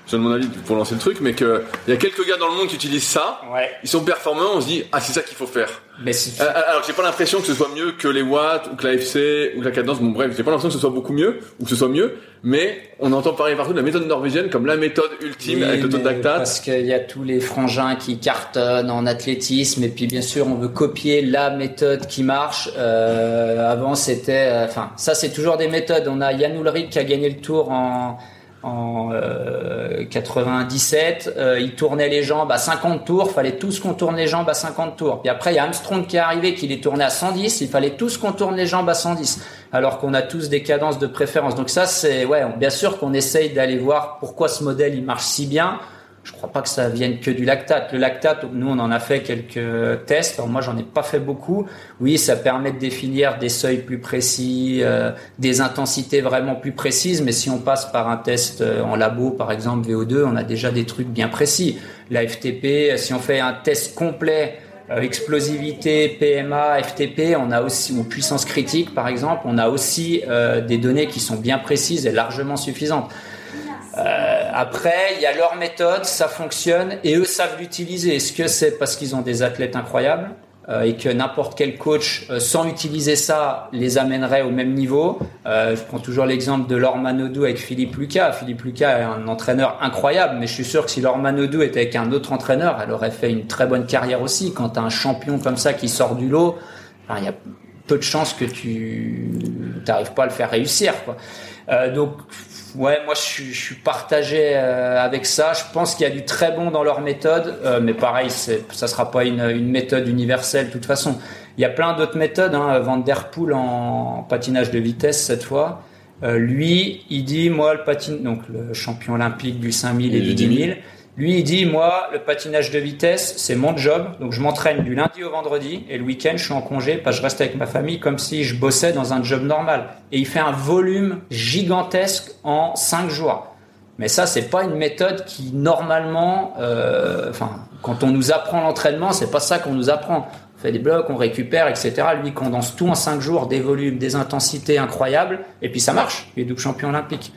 je donne mon avis pour lancer le truc, mais qu'il y a quelques gars dans le monde qui utilisent ça. Ils sont performants, on se dit, ah, c'est ça qu'il faut faire. Mais euh, alors, j'ai pas l'impression que ce soit mieux que les watts, ou que la FC, ou que la cadence. Bon, bref, j'ai pas l'impression que ce soit beaucoup mieux, ou que ce soit mieux, mais on entend parler partout de la méthode norvégienne comme la méthode ultime avec le taux d'actat. Parce qu'il y a tous les frangins qui cartonnent en athlétisme, et puis bien sûr, on veut copier la méthode qui marche. Euh, avant, c'était, euh, enfin, ça, c'est toujours des méthodes. On a Yann Ulrich qui a gagné le tour en, en euh, 97, euh, il tournait les jambes à 50 tours, fallait tous qu'on tourne les jambes à 50 tours. Puis après il y a Armstrong qui est arrivé, qui les tournait à 110, il fallait tous qu'on tourne les jambes à 110, alors qu'on a tous des cadences de préférence. Donc ça c'est ouais, bien sûr qu'on essaye d'aller voir pourquoi ce modèle il marche si bien je crois pas que ça vienne que du lactate. Le lactate, nous, on en a fait quelques tests. Alors moi, j'en ai pas fait beaucoup. Oui, ça permet de définir des seuils plus précis, euh, des intensités vraiment plus précises. Mais si on passe par un test euh, en labo, par exemple VO2, on a déjà des trucs bien précis. La FTP, si on fait un test complet explosivité, PMA, FTP, on a aussi ou puissance critique par exemple, on a aussi des données qui sont bien précises et largement suffisantes. Après, il y a leur méthode, ça fonctionne et eux savent l'utiliser. Est-ce que c'est parce qu'ils ont des athlètes incroyables euh, et que n'importe quel coach, euh, sans utiliser ça, les amènerait au même niveau? Euh, je prends toujours l'exemple de Lorman Odou avec Philippe Lucas. Philippe Lucas est un entraîneur incroyable, mais je suis sûr que si Lorman Odou était avec un autre entraîneur, elle aurait fait une très bonne carrière aussi. Quand tu as un champion comme ça qui sort du lot, il y a peu de chances que tu n'arrives pas à le faire réussir. Euh, donc Ouais, moi je suis, je suis partagé euh, avec ça. Je pense qu'il y a du très bon dans leur méthode, euh, mais pareil, ça sera pas une, une, méthode universelle de toute façon. Il y a plein d'autres méthodes. Hein. Van der Poel en patinage de vitesse cette fois. Euh, lui, il dit moi le patine, donc le champion olympique du 5000 et, du 10 000. Lui, il dit, moi, le patinage de vitesse, c'est mon job. Donc, je m'entraîne du lundi au vendredi et le week-end, je suis en congé parce que je reste avec ma famille comme si je bossais dans un job normal. Et il fait un volume gigantesque en cinq jours. Mais ça, c'est pas une méthode qui, normalement, euh, enfin, quand on nous apprend l'entraînement, c'est pas ça qu'on nous apprend. On fait des blocs, on récupère, etc. Lui, condense tout en cinq jours, des volumes, des intensités incroyables. Et puis, ça marche. Il est double champion olympique.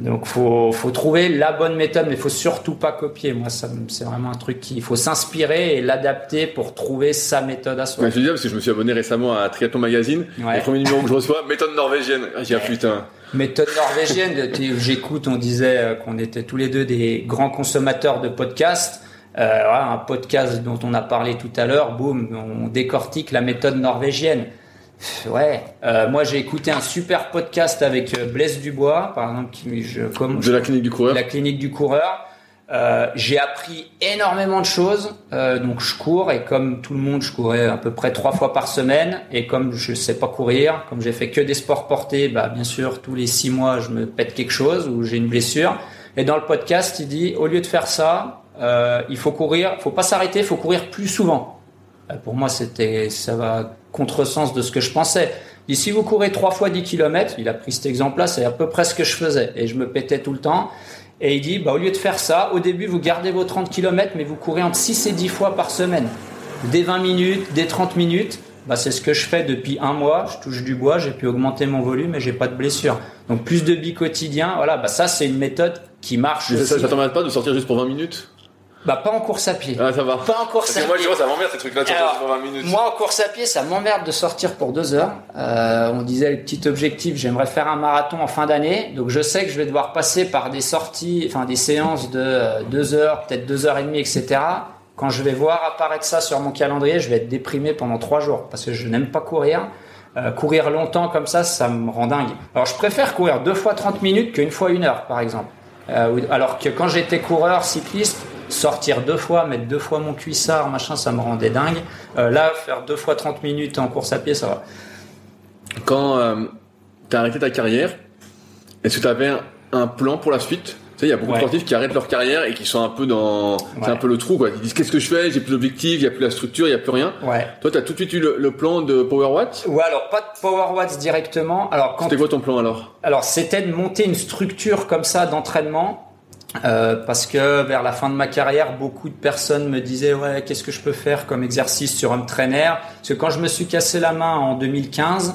Donc faut faut trouver la bonne méthode, mais faut surtout pas copier. Moi, ça c'est vraiment un truc qu'il faut s'inspirer et l'adapter pour trouver sa méthode à soi. je veux dire parce que je me suis abonné récemment à Triathlon Magazine. Le premier numéro que je reçois, méthode norvégienne. Ah, j'ai putain. Méthode norvégienne. J'écoute, on disait euh, qu'on était tous les deux des grands consommateurs de podcasts. Euh, un podcast dont on a parlé tout à l'heure, boum, on décortique la méthode norvégienne. Ouais, euh, moi j'ai écouté un super podcast avec euh, Blaise Dubois, par exemple, qui je comme de la clinique du coureur. La clinique du coureur. Euh, j'ai appris énormément de choses. Euh, donc je cours et comme tout le monde, je courais à peu près trois fois par semaine. Et comme je sais pas courir, comme j'ai fait que des sports portés, bah bien sûr tous les six mois je me pète quelque chose ou j'ai une blessure. Et dans le podcast, il dit au lieu de faire ça, euh, il faut courir, faut pas s'arrêter, faut courir plus souvent. Euh, pour moi, c'était ça va contresens de ce que je pensais. Et si vous courez trois fois 10 km, il a pris cet exemple-là, c'est à peu près ce que je faisais. Et je me pétais tout le temps. Et il dit, bah, au lieu de faire ça, au début, vous gardez vos 30 km, mais vous courez entre 6 et 10 fois par semaine. Des 20 minutes, des 30 minutes. Bah, c'est ce que je fais depuis un mois. Je touche du bois, j'ai pu augmenter mon volume et j'ai pas de blessure. Donc plus de bi quotidien. Voilà, bah, ça, c'est une méthode qui marche. ça, ça t'emmène pas de sortir juste pour 20 minutes? Bah pas en course à pied. Ah ça va. Pas en course à moi, pied. Moi ça m'emmerde ces trucs-là, Alors, 20 minutes. Moi en course à pied, ça m'emmerde de sortir pour deux heures. Euh, on disait le petit objectif, j'aimerais faire un marathon en fin d'année, donc je sais que je vais devoir passer par des sorties, enfin des séances de euh, deux heures, peut-être deux heures et demie, etc. Quand je vais voir apparaître ça sur mon calendrier, je vais être déprimé pendant trois jours parce que je n'aime pas courir. Euh, courir longtemps comme ça, ça me rend dingue. Alors je préfère courir deux fois 30 minutes qu'une fois une heure, par exemple. Euh, alors que quand j'étais coureur cycliste, sortir deux fois, mettre deux fois mon cuissard, machin, ça me rendait dingue. Euh, là, faire deux fois 30 minutes en course à pied, ça va. Quand euh, tu as arrêté ta carrière, est-ce que tu avais un, plan pour la suite? Tu sais, il y a beaucoup de sportifs qui arrêtent leur carrière et qui sont un peu dans, c'est un peu le trou, quoi. Ils disent qu'est-ce que je fais, j'ai plus d'objectifs, il y a plus la structure, il y a plus rien. Ouais. Toi, tu as tout de suite eu le, plan de Power Watts? Ouais, alors pas de Power Watts directement. Alors C'était quoi ton plan alors? Alors c'était de monter une structure comme ça d'entraînement euh, parce que vers la fin de ma carrière, beaucoup de personnes me disaient ouais qu'est-ce que je peux faire comme exercice sur un trainer Parce que quand je me suis cassé la main en 2015,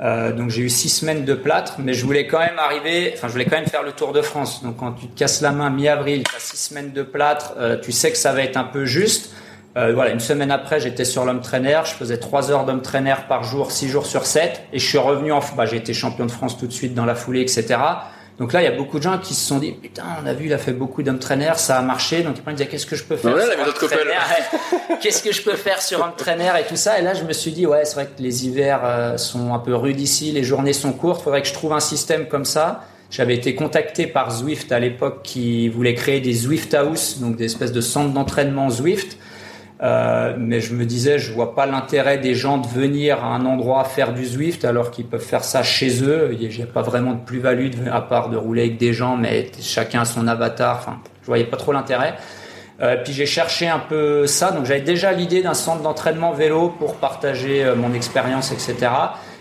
euh, donc j'ai eu six semaines de plâtre, mais je voulais quand même arriver, enfin je voulais quand même faire le Tour de France. Donc quand tu te casses la main mi-avril, tu as six semaines de plâtre, euh, tu sais que ça va être un peu juste. Euh, voilà, une semaine après, j'étais sur l'homme trainer, je faisais trois heures d'homme trainer par jour, six jours sur sept, et je suis revenu en, bah, j'ai été champion de France tout de suite dans la foulée, etc. Donc là, il y a beaucoup de gens qui se sont dit, putain, on a vu, il a fait beaucoup d'hommes trainer, ça a marché. Donc ils me disaient, qu'est-ce que je peux faire Qu'est-ce que je peux faire sur un trainer et tout ça? Et là, je me suis dit, ouais, c'est vrai que les hivers euh, sont un peu rudes ici, les journées sont courtes. Faudrait que je trouve un système comme ça. J'avais été contacté par Zwift à l'époque qui voulait créer des Zwift House, donc des espèces de centres d'entraînement Zwift. Euh, mais je me disais, je vois pas l'intérêt des gens de venir à un endroit faire du Zwift alors qu'ils peuvent faire ça chez eux. Il n'y a pas vraiment de plus-value à part de rouler avec des gens, mais chacun a son avatar. Enfin, je voyais pas trop l'intérêt. Euh, puis j'ai cherché un peu ça, donc j'avais déjà l'idée d'un centre d'entraînement vélo pour partager euh, mon expérience, etc.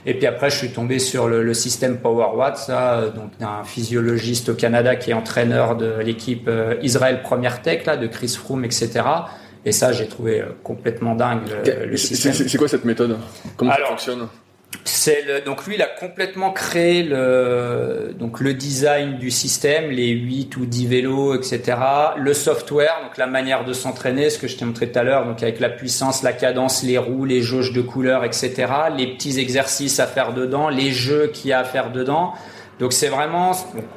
Et puis après, je suis tombé sur le, le système PowerWatt, ça, euh, donc d'un physiologiste au Canada qui est entraîneur de l'équipe Israël Première Tech, là, de Chris Froome, etc Et ça, j'ai trouvé complètement dingue le, système. C'est quoi cette méthode? Comment ça fonctionne? c'est donc lui, il a complètement créé le donc le design du système, les 8 ou 10 vélos, etc. Le software, donc la manière de s'entraîner, ce que je t'ai montré tout à l'heure, donc avec la puissance, la cadence, les roues, les jauges de couleurs, etc. Les petits exercices à faire dedans, les jeux qu'il y a à faire dedans. Donc c'est vraiment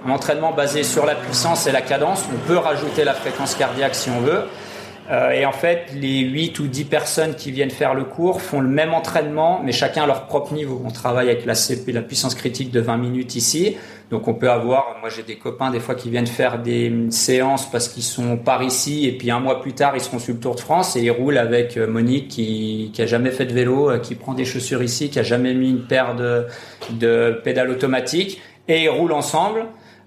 un entraînement basé sur la puissance et la cadence. On peut rajouter la fréquence cardiaque si on veut. Euh, et en fait, les 8 ou 10 personnes qui viennent faire le cours font le même entraînement, mais chacun à leur propre niveau. On travaille avec la, la puissance critique de 20 minutes ici. Donc on peut avoir, moi j'ai des copains des fois qui viennent faire des séances parce qu'ils sont par ici et puis un mois plus tard ils seront sur le Tour de France et ils roulent avec euh, Monique qui, qui a jamais fait de vélo, euh, qui prend des chaussures ici, qui a jamais mis une paire de, de pédales automatiques et ils roulent ensemble.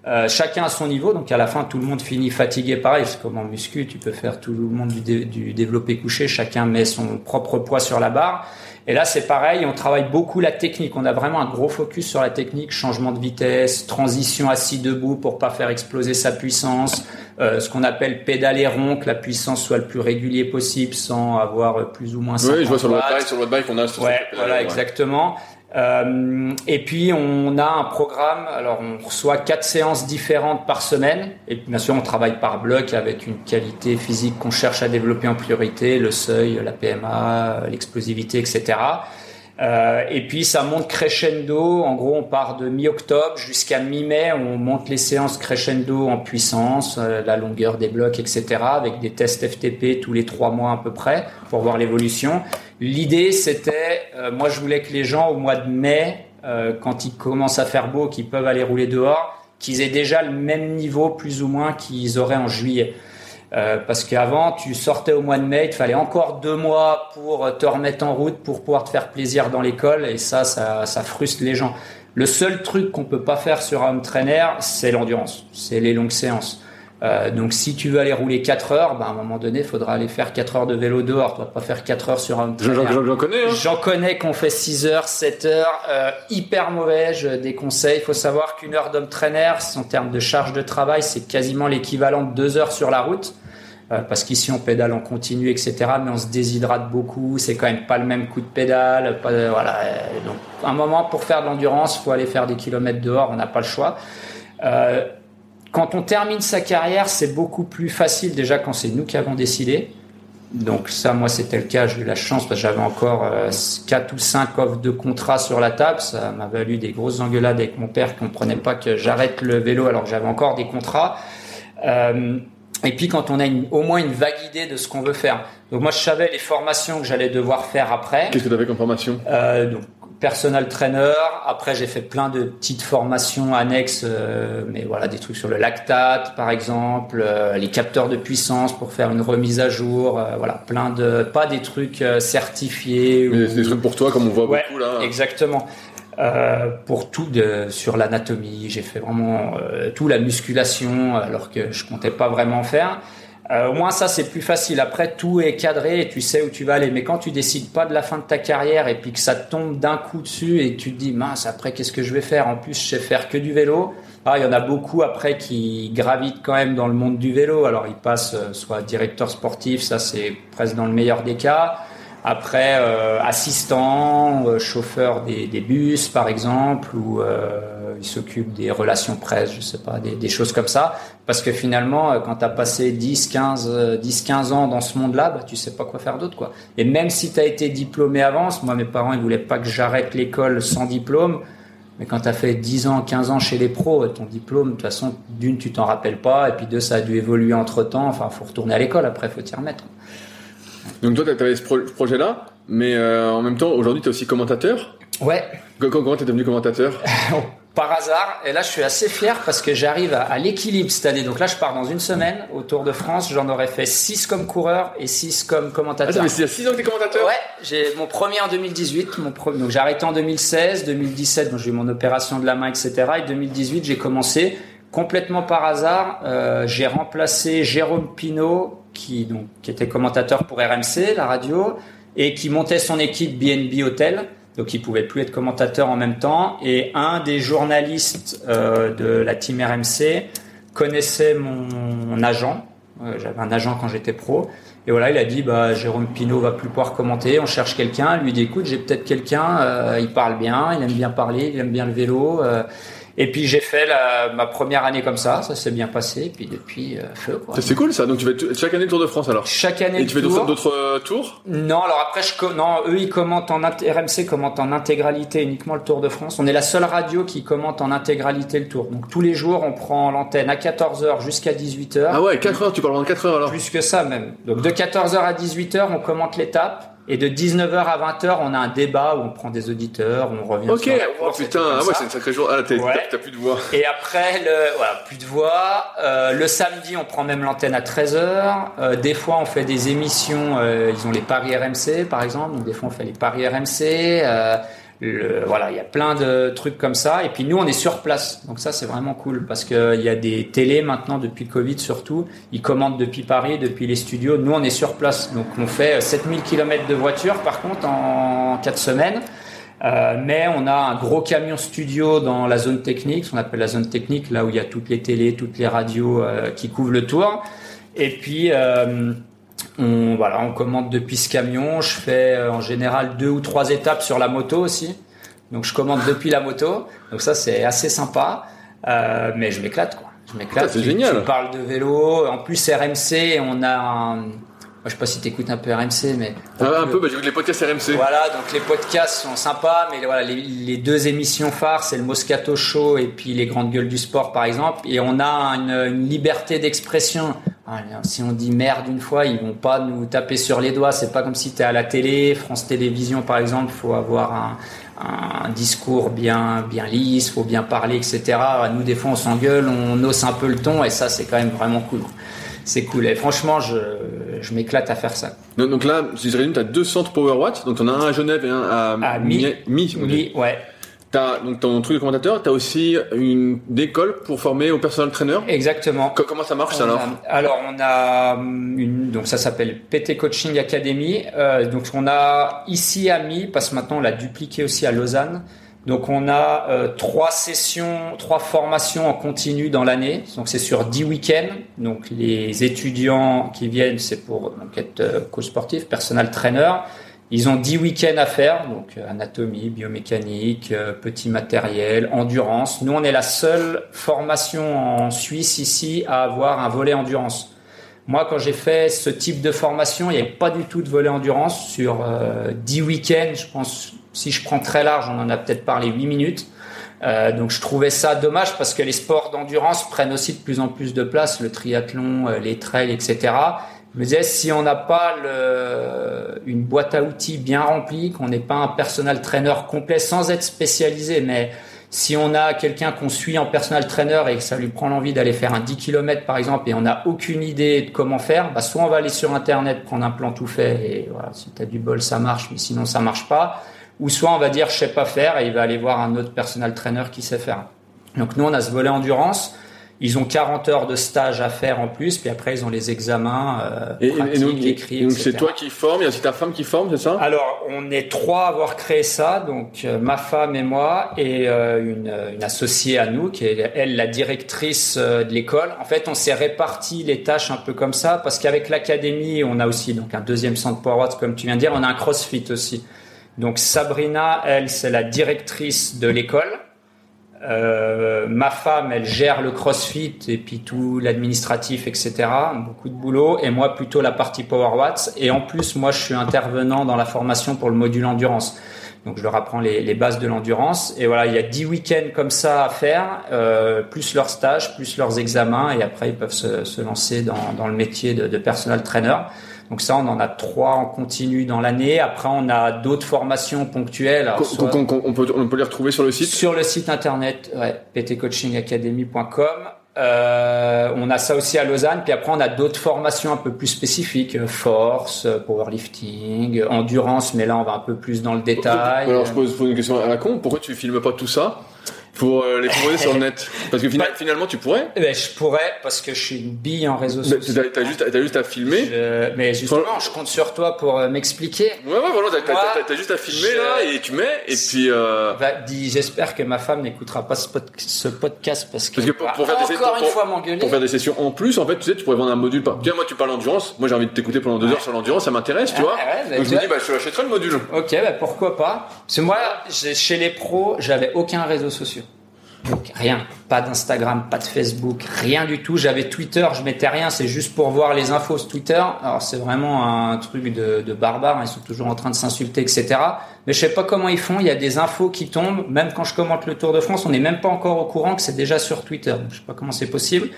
Euh, chacun à son niveau, donc à la fin tout le monde finit fatigué pareil. C'est comme en muscu, tu peux faire tout le monde du, développé couché, chacun met son propre poids sur la barre. Et là c'est pareil, on travaille beaucoup la technique. On a vraiment un gros focus sur la technique, changement de vitesse, transition assis debout pour pas faire exploser sa puissance, euh, ce qu'on appelle pédaler rond, que la puissance soit le plus régulier possible sans avoir plus ou moins. Oui, je vois sur le bike, sur le bike on a. ouais, voilà, exactement. Euh, et puis on a un programme, alors on reçoit quatre séances différentes par semaine, et bien sûr on travaille par bloc avec une qualité physique qu'on cherche à développer en priorité, le seuil, la PMA, l'explosivité, etc. Euh, et puis ça monte crescendo. En gros, on part de mi-octobre jusqu'à mi-mai. On monte les séances crescendo en puissance, euh, la longueur des blocs, etc. Avec des tests FTP tous les trois mois à peu près pour voir l'évolution. L'idée, c'était, euh, moi, je voulais que les gens au mois de mai, quand il commence à faire beau, qu'ils peuvent aller rouler dehors, qu'ils aient déjà le même niveau plus ou moins qu'ils auraient en juillet. Euh, parce qu'avant, tu sortais au mois de mai, il te fallait encore deux mois pour te remettre en route, pour pouvoir te faire plaisir dans l'école, et ça, ça, ça frustre les gens. Le seul truc qu'on peut pas faire sur un trainer, c'est l'endurance, c'est les longues séances. Euh, donc si tu veux aller rouler 4 heures, ben, à un moment donné, il faudra aller faire 4 heures de vélo dehors. Tu vas pas faire 4 heures sur un J'en connais. Hein. J'en connais qu'on fait 6 heures, 7 heures. Euh, hyper mauvais, je déconseille. Il faut savoir qu'une heure d'homme trainer, en termes de charge de travail, c'est quasiment l'équivalent de 2 heures sur la route. Euh, parce qu'ici on pédale en continu, etc. Mais on se déshydrate beaucoup. C'est quand même pas le même coup de pédale. Pas, voilà. Donc, un moment pour faire de l'endurance, faut aller faire des kilomètres dehors. On n'a pas le choix. Euh, quand on termine sa carrière, c'est beaucoup plus facile déjà quand c'est nous qui avons décidé. Donc ça, moi, c'était le cas. J'ai eu la chance parce que j'avais encore euh, 4 ou 5 offres de contrat sur la table. Ça m'a valu des grosses engueulades avec mon père qui comprenait pas que j'arrête le vélo alors que j'avais encore des contrats. Euh, et puis quand on a au moins une vague idée de ce qu'on veut faire. Donc moi je savais les formations que j'allais devoir faire après. Qu'est-ce que tu avais comme formation? Euh, donc, Personal trainer. Après j'ai fait plein de petites formations annexes, euh, mais voilà des trucs sur le lactate par exemple, euh, les capteurs de puissance pour faire une remise à jour. Euh, voilà plein de pas des trucs certifiés. Mais ou... des trucs pour toi comme on voit beaucoup là. Exactement. Euh, pour tout de, sur l'anatomie. J'ai fait vraiment euh, tout la musculation alors que je comptais pas vraiment faire. Euh, au moins ça c'est plus facile. Après tout est cadré et tu sais où tu vas aller. Mais quand tu décides pas de la fin de ta carrière et puis que ça tombe d'un coup dessus et tu te dis mince après qu'est-ce que je vais faire? En plus je sais faire que du vélo. Ah, il y en a beaucoup après qui gravitent quand même dans le monde du vélo. Alors ils passent soit directeur sportif, ça c'est presque dans le meilleur des cas après, euh, assistant, euh, chauffeur des, des, bus, par exemple, ou euh, il s'occupe des relations presse, je sais pas, des, des, choses comme ça. Parce que finalement, euh, quand tu as passé 10, 15, 10, 15 ans dans ce monde-là, bah, tu sais pas quoi faire d'autre, quoi. Et même si tu as été diplômé avant, moi, mes parents, ils voulaient pas que j'arrête l'école sans diplôme. Mais quand tu as fait 10 ans, 15 ans chez les pros, ton diplôme, de toute façon, d'une, tu t'en rappelles pas, et puis deux, ça a dû évoluer entre temps. Enfin, faut retourner à l'école après, faut t'y remettre. Donc toi, tu avais ce projet-là, mais euh, en même temps, aujourd'hui, tu es aussi commentateur? Ouais. Comment tu es devenu commentateur? Par hasard. Et là, je suis assez fier parce que j'arrive à, l'équilibre cette année. Donc là, je pars dans une semaine au Tour de France. J'en aurais fait 6 comme coureur et 6 comme commentateur. Ah, mais c'est il y a 6 ans que tu es commentateur? Ouais. J'ai mon premier en 2018. Mon premier, donc j'ai arrêté en 2016. 2017, j'ai eu mon opération de la main, etc. Et 2018, j'ai commencé complètement par hasard. Euh, j'ai remplacé Jérôme Pinault qui, donc, qui était commentateur pour RMC, la radio, et qui montait son équipe BNB Hotel. Donc, il pouvait plus être commentateur en même temps. Et un des journalistes euh, de la team RMC connaissait mon, agent. Euh, J'avais un agent quand j'étais pro. Et voilà, il a dit, bah, Jérôme Pinault va plus pouvoir commenter, on cherche quelqu'un. Lui dit, écoute, j'ai peut-être quelqu'un, euh, il parle bien, il aime bien parler, il aime bien le vélo. Et puis j'ai fait la, ma première année comme ça, ça s'est bien passé. Et puis depuis, euh, feu. C'est cool ça. Donc tu fais chaque année le Tour de France alors. Chaque année. Et tu fais d'autres euh, tours? Non, alors après je non, eux ils commentent en RMC commentent en intégralité uniquement le Tour de France. On est la seule radio qui commente en intégralité le Tour. Donc tous les jours on prend l'antenne à 14h jusqu'à 18h. Ah ouais, 4 h tu parles pendant 4 h alors. Plus que ça même. Donc de 14h à 18h on commente l'étape. Et de 19h à 20h, on a un débat où on prend des auditeurs, on revient Ok, sur la oh, putain, ah ouais, c'est une sacrée journée. Ah, t'as plus de voix. Et après, le, voilà, plus de voix. Euh, le samedi, on prend même l'antenne à 13h. Euh, des fois, on fait des émissions, euh, ils ont les paris RMC, par exemple. Donc, des fois, on fait les paris RMC. Euh, voilà, il y a plein de trucs comme ça. Et puis nous, on est sur place. Donc ça, c'est vraiment cool parce qu'il y a des télés maintenant depuis le Covid surtout. Ils commandent depuis Paris, depuis les studios. Nous, on est sur place. Donc on fait 7000 km de voiture par contre en 4 semaines. Euh, mais on a un gros camion studio dans la zone technique, ce qu'on appelle la zone technique, là où il y a toutes les télés, toutes les radios euh, qui couvrent le tour. Et puis euh, on, voilà, on commande depuis ce camion. Je fais euh, en général deux ou trois étapes sur la moto aussi. Donc je commande depuis la moto. Donc ça c'est assez sympa. Euh, mais je m'éclate quoi. Je m'éclate. C'est génial. Tu parles de vélo. En plus RMC, on a un, je sais pas si tu écoutes un peu RMC, mais. Ah, un peu, bah, j'écoute les podcasts RMC. Voilà, donc les podcasts sont sympas, mais voilà, les, deux émissions phares, c'est le Moscato Show et puis les Grandes Gueules du Sport, par exemple. Et on a une, liberté d'expression. Ah, si on dit merde une fois, ils vont pas nous taper sur les doigts. C'est pas comme si tu es à la télé, France Télévisions, par exemple, faut avoir un, un discours bien bien lisse, faut bien parler, etc. Nous, des fois, on s'engueule, on hausse un peu le ton, et ça, c'est quand même vraiment cool c'est cool. Et franchement, je, je m'éclate à faire ça. Donc, là, si je résume, tu as deux centres PowerWatt. Donc, tu en as un à Genève et un à, à Mi. Mi, Mi ouais. As, donc ton truc de commentateur, tu as aussi une école pour former au personnel trainer Exactement. comment ça marche ça alors? Alors on a une, donc ça s'appelle PT Coaching Academy. Euh, donc on a ici à Mi, parce que maintenant on l'a dupliqué aussi à Lausanne. Donc on a euh, trois sessions, trois formations en continu dans l'année. Donc c'est sur dix week-ends. Donc les étudiants qui viennent, c'est pour être euh, coach sportif, personal trainer. Ils ont dix week-ends à faire, donc euh, anatomie, biomécanique, petit matériel, endurance. Nous, on est la seule formation en Suisse ici à avoir un volet endurance. Moi, quand j'ai fait ce type de formation, il n'y avait pas du tout de volet endurance. Sur dix week-ends, je pense si je prends très large, on en a peut-être parlé 8 minutes. Euh, donc je trouvais ça dommage parce que les sports d'endurance prennent aussi de plus en plus de place, le triathlon, euh, les trails, etc. Je me disais si on n'a pas le, une boîte à outils bien remplie, qu'on n'est pas un personal trainer complet sans être spécialisé, mais si on a quelqu'un qu'on suit en personal trainer et que ça lui prend l'envie d'aller faire un 10 km par exemple et on n'a aucune idée de comment faire, bah soit on va aller sur internet prendre un plan tout fait et voilà, si tu as du bol ça marche, mais sinon ça marche pas ou soit on va dire je sais pas faire et il va aller voir un autre personal trainer qui sait faire. Donc nous on a ce volet endurance. Ils ont 40 heures de stage à faire en plus, puis après ils ont les examens euh, et, pratiques, et écrits, donc c'est toi qui formes, aussi ta femme qui forme, c'est ça? Alors on est trois à avoir créé ça, donc euh, ma femme et moi et euh, une, une, associée à nous qui est elle la directrice euh, de l'école. En fait on s'est réparti les tâches un peu comme ça parce qu'avec l'académie on a aussi donc un deuxième centre PowerWatts comme tu viens de dire, on a un CrossFit aussi. Donc Sabrina, elle, c'est la directrice de l'école. Euh, ma femme, elle gère le CrossFit et puis tout l'administratif, etc. Beaucoup de boulot. Et moi, plutôt la partie Power Watts. Et en plus, moi, je suis intervenant dans la formation pour le module endurance. Donc, je leur apprends les, bases de l'endurance. Et voilà, il y a 10 week-ends comme ça à faire, euh, plus leurs stages, plus leurs examens. Et après, ils peuvent se, lancer dans, le métier de, de personal trainer. Donc ça, on en a trois en continu dans l'année. Après, on a d'autres formations ponctuelles. on, peut, on peut les retrouver sur le site? Sur le site internet, ouais, ptcoachingacademy.com. Euh, on a ça aussi à Lausanne. Puis après, on a d'autres formations un peu plus spécifiques, euh, force, euh, powerlifting, endurance. Mais là, on va un peu plus dans le détail. Alors, je pose une question à la con. Pourquoi tu filmes pas tout ça? Pour euh, les proposer sur le net Parce que Bah, finalement, tu pourrais. Eh ben, je pourrais parce que je suis une bille en réseaux sociaux. T'as juste, t'as juste à filmer. Je- mais justement, je compte sur toi pour euh, m'expliquer. Ouais, ouais, voilà, t'as, juste à filmer je- là et tu mets et puis. Euh... Va- dis- J'espère que ma femme n'écoutera pas ce, pod- ce podcast parce que, Parce que pour- pour faire des- encore pour- une fois m'engueuler. Pour faire des sessions en plus, en fait, tu sais, tu pourrais vendre un module. Par... Tiens, moi, tu parles endurance. Moi, j'ai envie de t'écouter pendant deux Ouais. heures sur l'endurance. Ça m'intéresse, tu Ouais, vois. ouais, bah, Donc, tu je me dis, bah, je achèterai le module. Ok, bah pourquoi pas Parce que moi, chez les pros, j'avais aucun réseau social. Donc rien, pas d'Instagram, pas de Facebook, rien du tout. J'avais Twitter, je mettais rien, c'est juste pour voir les infos sur Twitter. Alors c'est vraiment un truc de, de barbare, ils sont toujours en train de s'insulter, etc. Mais je sais pas comment ils font, il y a des infos qui tombent, même quand je commente le Tour de France, on n'est même pas encore au courant que c'est déjà sur Twitter. Donc, je sais pas comment c'est possible.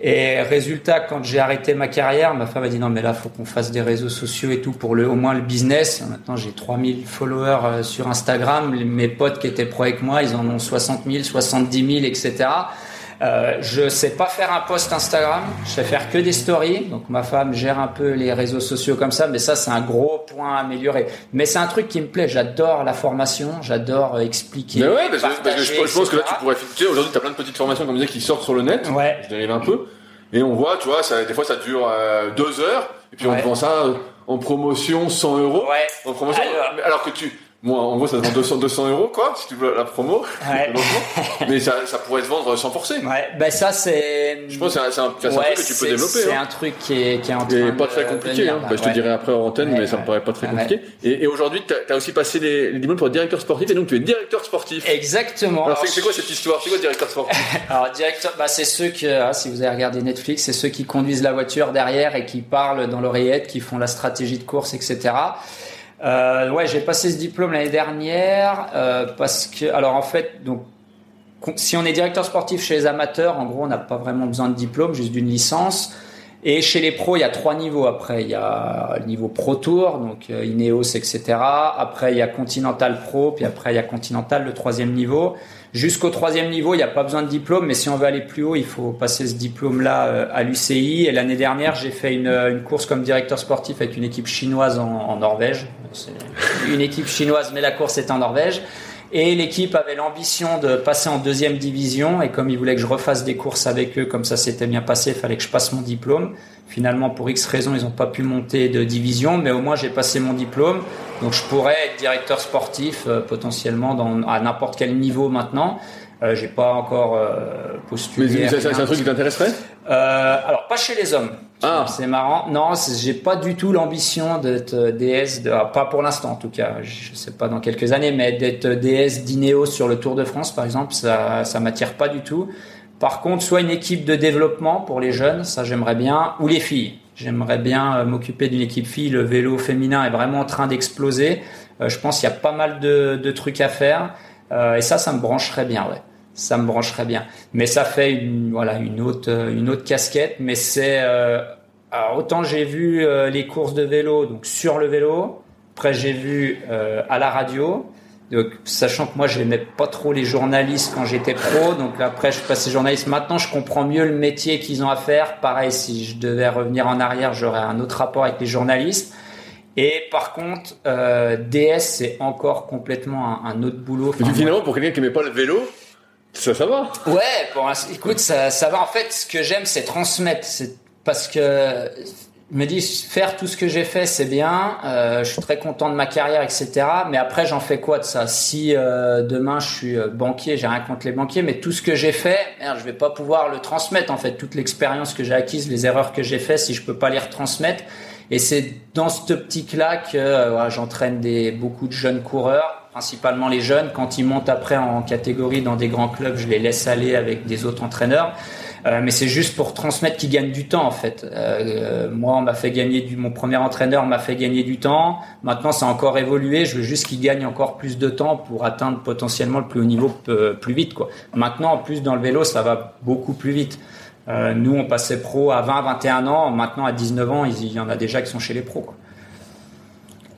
Et résultat, quand j'ai arrêté ma carrière, ma femme a dit non mais là faut qu'on fasse des réseaux sociaux et tout pour le au moins le business. Maintenant j'ai 3000 followers euh, sur Instagram. Mes potes qui étaient pro avec moi, ils en ont 60 000, 70 000, etc. Euh, je sais pas faire un post Instagram. Je sais faire que des stories. Donc ma femme gère un peu les réseaux sociaux comme ça. Mais ça c'est un gros point à améliorer. Mais c'est un truc qui me plaît. J'adore la formation. J'adore expliquer. Mais ouais, parce que, parce que partager, je, je pense que là, tu pourrais. Tu sais, aujourd'hui, t'as plein de petites formations, comme je disais, qui sortent sur le net. Ouais. Je dérive un peu. Et on voit, tu vois, ça, des fois, ça dure euh, deux heures. Et puis, on Ouais. vend ça euh, en promotion 100 euros. Ouais. En promotion. Alors que tu. Moi, en gros, ça te vend 200, 200 euros, quoi, si tu veux la promo. Ouais. Mais ça, ça pourrait se vendre sans forcer. Ouais, ben ça c'est. Je pense que c'est un, c'est un, Ouais, truc que tu peux développer. C'est hein. un truc qui est, qui est en train Et de pas très compliqué, venir, hein. Bah, je te ouais. dirai après en antenne, Ouais, mais ça me ouais. paraît pas très Ouais. compliqué. Et, et aujourd'hui, t'as as aussi passé les, les diplômes pour directeur sportif, et donc tu es directeur sportif. Exactement. Alors, c'est c'est quoi cette histoire? C'est quoi directeur sportif? Alors directeur, bah c'est ceux que, ah, si vous avez regardé Netflix, c'est ceux qui conduisent la voiture derrière et qui parlent dans l'oreillette, qui font la stratégie de course, etc. Euh, ouais, j'ai passé ce diplôme l'année dernière euh, parce que, alors en fait, donc si on est directeur sportif chez les amateurs, en gros, on n'a pas vraiment besoin de diplôme, juste d'une licence. Et chez les pros, il y a trois niveaux. Après, il y a le niveau Pro Tour, donc euh, Ineos, etc. Après, il y a Continental Pro, puis après, il y a Continental, le troisième niveau. Jusqu'au troisième niveau, il n'y a pas besoin de diplôme, mais si on veut aller plus haut, il faut passer ce diplôme-là euh, à l'UCI. Et l'année dernière, j'ai fait une, une course comme directeur sportif avec une équipe chinoise en, Norvège. Une équipe chinoise, mais la course est en Norvège. Et l'équipe avait l'ambition de passer en deuxième division. Et comme ils voulaient que je refasse des courses avec eux, comme ça s'était bien passé, il fallait que je passe mon diplôme. Finalement, pour X raisons, ils n'ont pas pu monter de division, mais au moins j'ai passé mon diplôme. Donc je pourrais être directeur sportif euh, potentiellement dans, à n'importe quel niveau maintenant. Euh, j'ai pas encore euh, postulé. Mais c'est un truc qui t'intéresserait? Euh, alors pas chez les hommes. Ah. C'est marrant. Non, j'ai pas du tout l'ambition d'être euh, DS, de, ah, pas pour l'instant en tout cas. Je sais pas dans quelques années, mais d'être DS d'Ineos sur le Tour de France par exemple, ça, ça m'attire pas du tout. Par contre, soit une équipe de développement pour les jeunes, ça j'aimerais bien, ou les filles. J'aimerais bien euh, m'occuper d'une équipe fille. Le vélo féminin est vraiment en train d'exploser. Euh, je pense qu'il y a pas mal de, trucs à faire. Euh, et ça, ça me brancherait bien. Ça me brancherait bien. Mais ça fait une, voilà, une autre, euh, une autre casquette. Mais c'est, euh, alors autant j'ai vu euh, les courses de vélo, donc sur le vélo. Après, j'ai vu euh, à la radio. Donc, sachant que moi, je n'aimais pas trop les journalistes quand j'étais pro. Donc après, je suis passé journaliste. Maintenant, je comprends mieux le métier qu'ils ont à faire. Pareil, si je devais revenir en arrière, j'aurais un autre rapport avec les journalistes. Et par contre, euh, DS, c'est encore complètement un, un autre boulot. Enfin, finalement, pour quelqu'un qui aimait pas le vélo, ça, ça va. Ouais, bon, écoute, ça, ça va. En fait, ce que j'aime, c'est transmettre. C'est parce que je me dis faire tout ce que j'ai fait, c'est bien. Euh, je suis très content de ma carrière, etc. Mais après, j'en fais quoi de ça? Si euh, demain je suis euh, banquier, j'ai rien contre les banquiers, mais tout ce que j'ai fait, merde, je vais pas pouvoir le transmettre. En fait, toute l'expérience que j'ai acquise, les erreurs que j'ai fait, si je peux pas les retransmettre. Et c'est dans cette optique-là que euh, j'entraîne des beaucoup de jeunes coureurs, principalement les jeunes. Quand ils montent après en catégorie dans des grands clubs, je les laisse aller avec des autres entraîneurs. Euh, mais c'est juste pour transmettre qu'ils gagnent du temps en fait. Euh, moi, on m'a fait gagner du, mon premier entraîneur m'a fait gagner du temps. Maintenant, ça a encore évolué. Je veux juste qu'ils gagnent encore plus de temps pour atteindre potentiellement le plus haut niveau euh, plus vite. Maintenant, en plus dans le vélo, ça va beaucoup plus vite. Euh, nous, on passait pro à 20, 21 ans. Maintenant, à 19 ans, il y en a déjà qui sont chez les pros.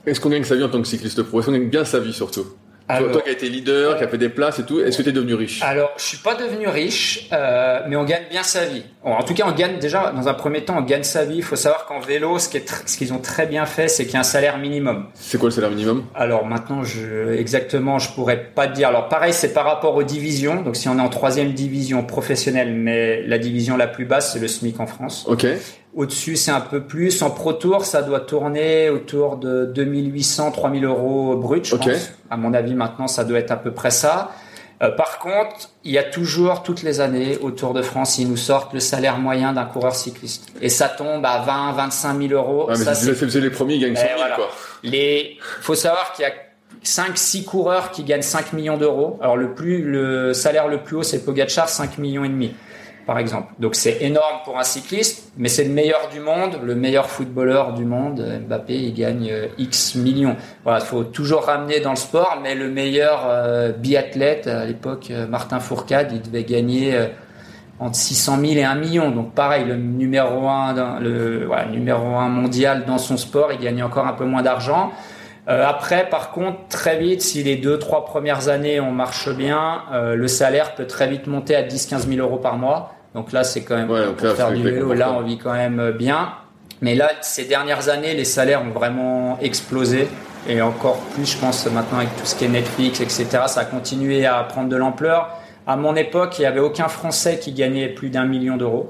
Est-ce qu'on gagne sa vie en tant que cycliste pro? Est-ce qu'on gagne bien sa vie surtout? Alors, toi, qui as été leader, qui a fait des places et tout, est-ce que tu es devenu riche? Alors, je suis pas devenu riche, euh, mais on gagne bien sa vie. en tout cas, on gagne déjà dans un premier temps, on gagne sa vie. Il faut savoir qu'en vélo, ce qu'ils ont très bien fait, c'est qu'il y a un salaire minimum. C'est quoi le salaire minimum? Alors maintenant, je, exactement, je pourrais pas te dire. Alors pareil, c'est par rapport aux divisions. Donc si on est en troisième division professionnelle, mais la division la plus basse, c'est le SMIC en France. Ok. Au-dessus, c'est un peu plus. En Pro Tour, ça doit tourner autour de 2800, 3000 euros brut, je pense. À mon avis, maintenant, ça doit être à peu près ça. Euh, par contre, il y a toujours, toutes les années, au Tour de France, ils nous sortent le salaire moyen d'un coureur cycliste. Et ça tombe à 20, 25 000 euros. Ouais, mais c'est les premiers, ils gagnent 100 000, voilà. quoi. Les, faut savoir qu'il y a 5, 6 coureurs qui gagnent 5 millions d'euros. Alors, le plus, le salaire le plus haut, c'est Pogacar, 5 millions et demi par exemple. Donc c'est énorme pour un cycliste, mais c'est le meilleur du monde, le meilleur footballeur du monde. Mbappé, il gagne euh, X millions. Voilà, il faut toujours ramener dans le sport, mais le meilleur euh, biathlète à l'époque, euh, Martin Fourcade, il devait gagner entre 600 000 et 1 million. Donc pareil, le numéro un, le numéro mondial dans son sport, il gagne encore un peu moins d'argent. après, par contre, très vite, si les deux, trois premières années on marche bien, le salaire peut très vite monter à 10-15 000 euros par mois. Donc là, c'est quand même pour faire du vélo. Là, on vit quand même bien. Mais là, ces dernières années, les salaires ont vraiment explosé. Et encore plus, je pense, maintenant avec tout ce qui est Netflix, etc., ça a continué à prendre de l'ampleur. À mon époque, il n'y avait aucun Français qui gagnait plus d'un million d'euros.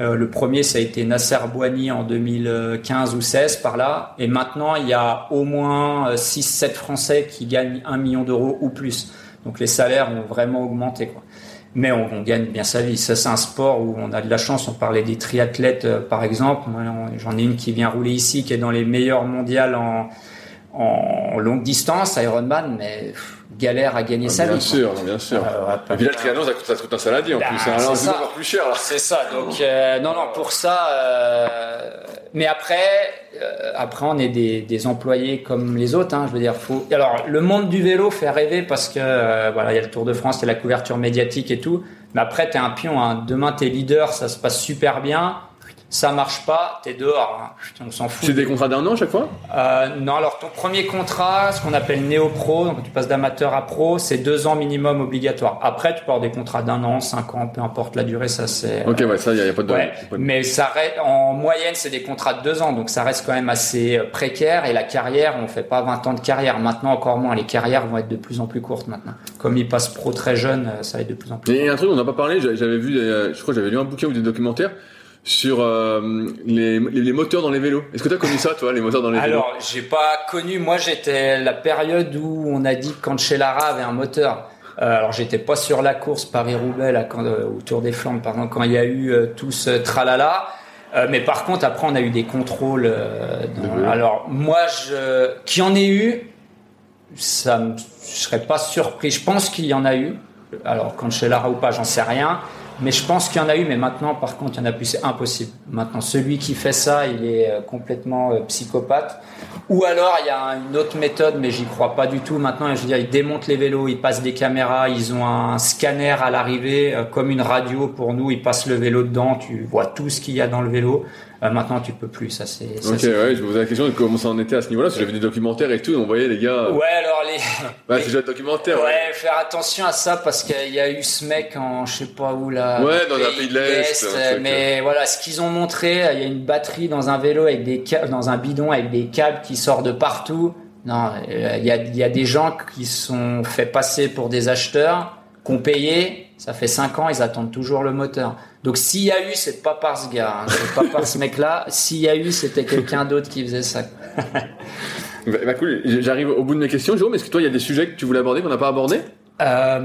Euh, le premier, ça a été Nasser Bouani en 2015 ou 16 par là. Et maintenant, il y a au moins 6-7 euh, Français qui gagnent un million d'euros ou plus. Donc les salaires ont vraiment augmenté. Quoi mais on, gagne bien sa vie. Ça, c'est un sport où on a de la chance. On parlait des triathlètes, euh, par exemple. J'en ai une qui vient rouler ici, qui est dans les meilleurs mondiales en, en longue distance, Ironman, mais galère à gagner sa bien vie. Sûr, bien sûr, Et puis là, le triathlon, ça coûte, ça coûte un saladier en bah, plus. Hein. C'est encore plus cher. C'est ça. Donc, euh, non, non, pour ça. Euh, mais après, euh, après, on est des, des, employés comme les autres. Hein, je veux dire, faut. Alors, le monde du vélo fait rêver parce que euh, voilà, il y a le Tour de France, il y a la couverture médiatique et tout. Mais après, t'es un pion. Hein. Demain, t'es leader, ça se passe super bien ça marche pas, t'es dehors. Hein. On s'en fout. C'est des contrats d'un an chaque fois? Euh, Non, alors ton premier contrat, ce qu'on appelle néo-pro, donc tu passes d'amateur à pro, c'est deux ans minimum obligatoire. Après, tu peux avoir des contrats d'un an, cinq ans, peu importe la durée, ça c'est. Ok, ouais, ça, il n'y a, pas de. Ouais, Mais ça reste, en moyenne, c'est des contrats de deux ans, donc ça reste quand même assez euh, précaire. Et la carrière, on fait pas 20 ans de carrière. Maintenant, encore moins. Les carrières vont être de plus en plus courtes maintenant. Comme ils passent pro très jeune, euh, ça va être de plus en plus. Et un truc, on n'a pas parlé. J'avais vu, je crois, j'avais lu un bouquin ou des documentaires sur euh, les, les, moteurs dans les vélos. Est-ce que tu as connu ça, toi, les moteurs dans les vélos? Alors, j'ai pas connu. Moi, j'étais la période où on a dit que Cancellara avait un moteur. Euh, alors, j'étais pas sur la course Paris-Roubaix, là, quand, euh, autour des Flandres, pardon, quand il y a eu tout ce tralala. mais par contre, après, on a eu des contrôles. Dans... Alors, moi, je, qui en ait eu, ça, me... je serais pas surpris. Je pense qu'il y en a eu. Alors, Cancellara ou pas, j'en sais rien. Mais je pense qu'il y en a eu, mais maintenant, par contre, il y en a plus, c'est impossible. Maintenant, celui qui fait ça, il est euh, complètement euh, psychopathe. Ou alors, il y a une autre méthode, mais j'y crois pas du tout. Maintenant, je veux dire, ils démontent les vélos, ils passent des caméras, ils ont un scanner à l'arrivée, euh, comme une radio pour nous, ils passent le vélo dedans, tu vois tout ce qu'il y a dans le vélo. Euh, maintenant, tu peux plus. Ça, c'est. Ok, ouais, je me posais la question de comment ça en était à ce niveau-là. Parce que j'avais des documentaires et tout, on voyait les gars. Ouais, alors les. Bah, c'est déjà le documentaire. Ouais, faire attention à ça parce qu'il y a eu ce mec en je sais pas où là. Ouais, dans un pays de l'Est. Mais voilà, ce qu'ils ont montré, il y a une batterie dans un vélo avec des dans un bidon avec des câbles qui sortent de partout. Non, euh, il y a, y a des gens qui sont fait passer pour des acheteurs, qui ont payé. Ça fait 5 ans, ils attendent toujours le moteur. Donc s'il y a eu, c'est pas par ce gars, hein, c'est pas par ce mec-là. S'il y a eu, c'était quelqu'un d'autre qui faisait ça. bah, bah cool, j'arrive au bout de mes questions. Jérôme, est-ce que toi, il y a des sujets que tu voulais aborder qu'on n'a pas abordé? Euh,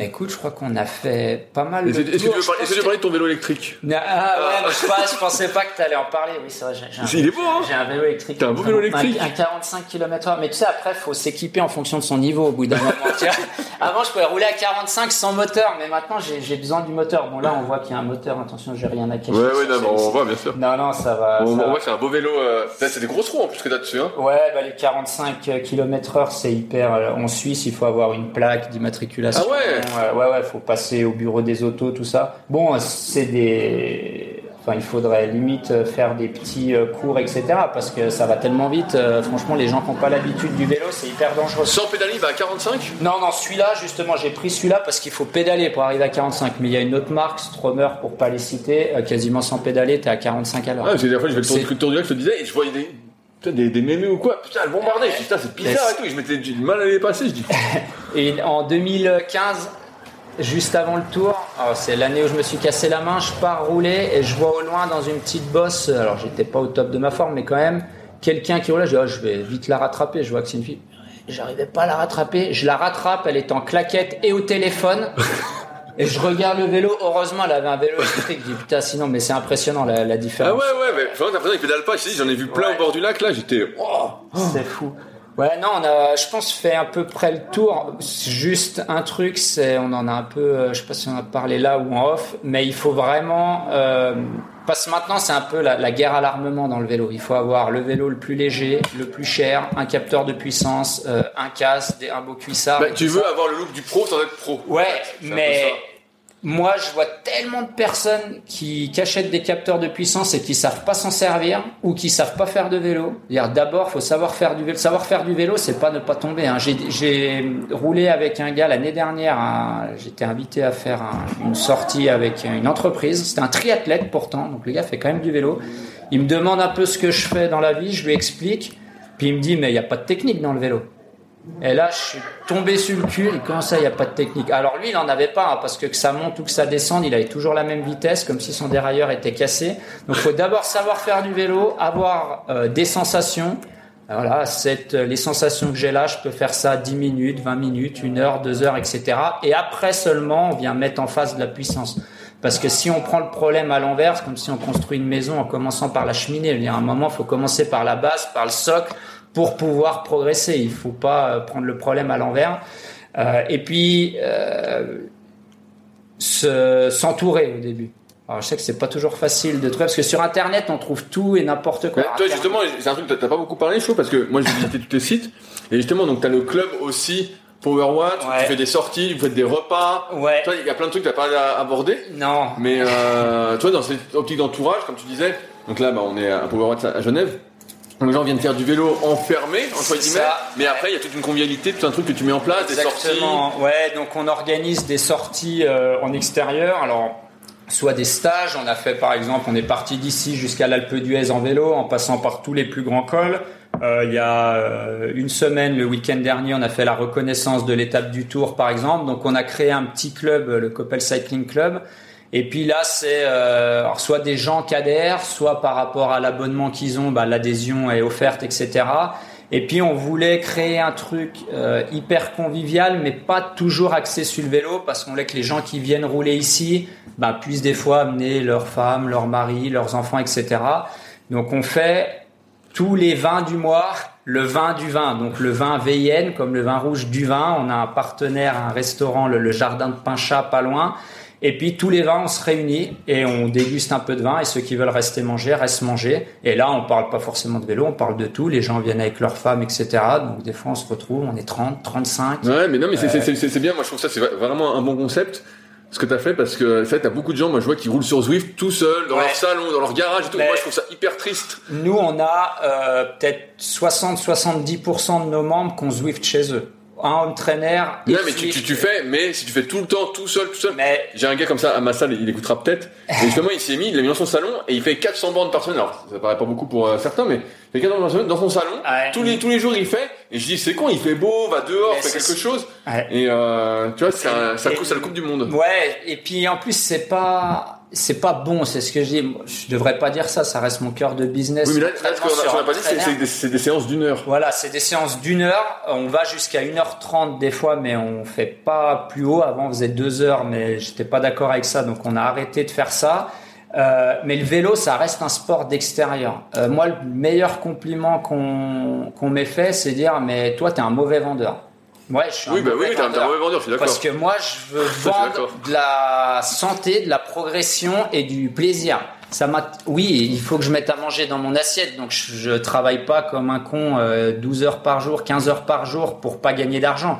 écoute, je crois qu'on a fait pas mal de Est-ce que tu veux parler, de ton vélo électrique Ah ouais, je, je, pensais pas que tu allais en parler. Oui, c'est vrai. J'ai, est beau, hein J'ai un vélo électrique. T'as un beau vélo électrique Un, 45 km/h. Mais tu sais, après, faut s'équiper en fonction de son niveau au bout d'un moment. Avant, je pouvais rouler à 45 sans moteur, mais maintenant, j'ai, besoin du moteur. Bon, là, on voit qu'il y a un moteur. Attention, j'ai rien à cacher. Ouais, ouais, non, on voit, bien sûr. Non, non, ça va. On, voit que c'est un beau vélo. Euh... C'est des grosses roues en plus que t'as dessus, hein Ouais, bah, les 45 km/h, c'est hyper. Euh, en Suisse, il faut avoir une plaque d'immatriculation. Ah ouais Ouais, ouais, faut passer au bureau des autos, tout ça. Bon, c'est des. Enfin, il faudrait limite euh, faire des petits euh, cours, etc. Parce que ça va tellement vite. Euh, franchement, les gens qui n'ont pas l'habitude du vélo, c'est hyper dangereux. Sans pédaler, il va à 45 Non, non, celui-là, justement, j'ai pris celui-là parce qu'il faut pédaler pour arriver à 45. Mais il y a une autre marque, Stromer, pour pas les citer, quasiment sans pédaler, t'es à 45 à l'heure. Ah, c'est la fois, je vais le tour du lac, je te disais, et je voyais des, des, des mémés ou quoi. Putain, elle bombardait. Je dis, putain, c'est bizarre et tout. je m'étais du mal à les passer. Je dis. et en 2015, juste avant le tour, c'est l'année où je me suis cassé la main, je pars rouler et je vois au loin dans une petite bosse, alors j'étais pas au top de ma forme, mais quand même, quelqu'un qui roule je dis, oh, je vais vite la rattraper, je vois que c'est une fille. J'arrivais pas à la rattraper, je la rattrape, elle est en claquette et au téléphone. Et je regarde le vélo, heureusement elle avait un vélo électrique, je dis putain sinon mais c'est impressionnant la, différence. Ah ouais ouais mais vraiment t'as l'impression qu'il pédale pas, je j'en ai vu plein au bord du lac là, j'étais oh, C'est fou. Ouais, non, on a, je pense, fait à peu près le tour. Juste un truc, c'est, on en a un peu, euh, je sais pas si on a parlé là ou en off, mais il faut vraiment, euh, parce que maintenant c'est un peu la, guerre à l'armement dans le vélo. Il faut avoir le vélo le plus léger, le plus cher, un capteur de puissance, euh, un casque, un beau cuissard. Bah, tu veux avoir le look du pro sans être pro. Ouais, mais moi, je vois tellement de personnes qui, achètent des capteurs de puissance et qui savent pas s'en servir ou qui savent pas faire de vélo. D'abord, faut savoir faire du vélo. Savoir faire du vélo, c'est pas ne pas tomber. Hein. J'ai roulé avec un gars l'année dernière. J'étais invité à faire une sortie avec une entreprise. C'était un triathlète pourtant, donc le gars fait quand même du vélo. Il me demande un peu ce que je fais dans la vie. Je lui explique. Puis il me dit mais il n'y a pas de technique dans le vélo. Et là, je suis tombé sur le cul. Et comment ça, il n'y a pas de technique Alors lui, il n'en avait pas, hein, parce que que ça monte ou que ça descende, il avait toujours la même vitesse, comme si son dérailleur était cassé. Donc, il faut d'abord savoir faire du vélo, avoir euh, des sensations. Voilà, euh, les sensations que j'ai là, je peux faire ça 10 minutes, 20 minutes, 1 heure, 2 heures, etc. Et après seulement, on vient mettre en face de la puissance. Parce que si on prend le problème à l'envers, comme si on construit une maison en commençant par la cheminée. Il y a un moment, il faut commencer par la base, par le socle, pour pouvoir progresser. Il faut pas euh, prendre le problème à l'envers. Euh, et puis euh, s'entourer au début. Alors je sais que c'est pas toujours facile de trouver parce que sur internet on trouve tout et n'importe quoi. toi justement c'est un truc t'as pas beaucoup parlé chaud parce que moi j'ai visité tous les sites et justement donc t'as le club aussi Powerwatt, tu fais des sorties, vous faites des repas. Ouais. Toi il y a plein de trucs que t'as pas abordé. Non. Mais euh, toi dans cette optique d'entourage comme tu disais donc là bah, on est à Powerwatt à Genève les gens viennent faire du vélo enfermé, entre guillemets, mais après il y a toute une convivialité, tout un truc que tu mets en place, des sorties. Ouais, donc on organise des sorties euh, en extérieur. Alors, soit des stages, on a fait par exemple, on est parti d'ici jusqu'à l'Alpe d'Huez en vélo, en passant par tous les plus grands cols. Euh, il y a euh, une semaine, le week-end dernier, on a fait la reconnaissance de l'étape du Tour, par exemple. Donc, on a créé un petit club, le Coppel Cycling Club, et puis là, c'est euh, soit des gens qui adhèrent, soit par rapport à l'abonnement qu'ils ont, bah, l'adhésion est offerte, etc. Et puis on voulait créer un truc euh, hyper convivial, mais pas toujours axé sur le vélo, parce qu'on voulait que les gens qui viennent rouler ici bah, puissent des fois amener leurs femmes, leurs maris, leurs enfants, etc. Donc on fait tous les vins du mois le vin du vin, donc le vin VIN comme le vin rouge du vin. On a un partenaire, un restaurant, le, le Jardin de Pinchat, pas loin. Et puis tous les vins, on se réunit et on déguste un peu de vin. Et ceux qui veulent rester manger, restent manger. Et là, on parle pas forcément de vélo, on parle de tout. Les gens viennent avec leurs femmes, etc. Donc des fois, on se retrouve, on est 30, 35. Ouais, mais non, mais c'est bien. Moi, je trouve ça c'est vraiment un bon concept ce que tu as fait parce que en fait t'as beaucoup de gens moi je vois qui roulent sur Zwift tout seuls dans leur salon dans leur garage et tout moi je trouve ça hyper triste nous on a euh, peut-être 60-70% de nos membres qui ont Zwift chez eux un trainer. Non, mais tu, tu, fais, mais si tu fais tout le temps, tout seul, tout seul. Mais... J'ai un gars comme ça à ma salle, il écoutera peut-être. Et justement, il s'est mis, il l'a mis dans son salon et il fait 400 bandes par semaine. Alors, ça paraît pas beaucoup pour euh, certains, mais il fait 400 bandes par semaine dans son salon. Tous les, tous les jours, il fait. Et je dis, c'est con, il fait beau, va dehors, fait quelque chose. Et, euh, tu vois, ça, ça, coupe, ça le coupe du monde. Ouais. Et puis, en plus, c'est pas, c'est pas bon, c'est ce que je dis. Je devrais pas dire ça, ça reste mon cœur de business. Oui, mais là, ce qu'on n'a pas dit, c'est des, séances d'une heure. Voilà, c'est des séances d'une heure. On va jusqu'à 1h30 des fois, mais on fait pas plus haut. Avant, on faisait deux heures, mais j'étais pas d'accord avec ça, donc on a arrêté de faire ça. Euh, mais le vélo, ça reste un sport d'extérieur. Euh, moi, le meilleur compliment qu'on qu'on m'ait fait, c'est dire, mais toi, t'es un mauvais vendeur. Ouais, je suis oui, un bah oui, t'es un mauvais vendeur, je suis d'accord. Parce que moi, je veux vendre de la santé, de la progression et du plaisir. Ça m'a, oui, il faut que je mette à manger dans mon assiette, donc je, je travaille pas comme un con 12 euh, heures par jour, 15 heures par jour pour pas gagner d'argent.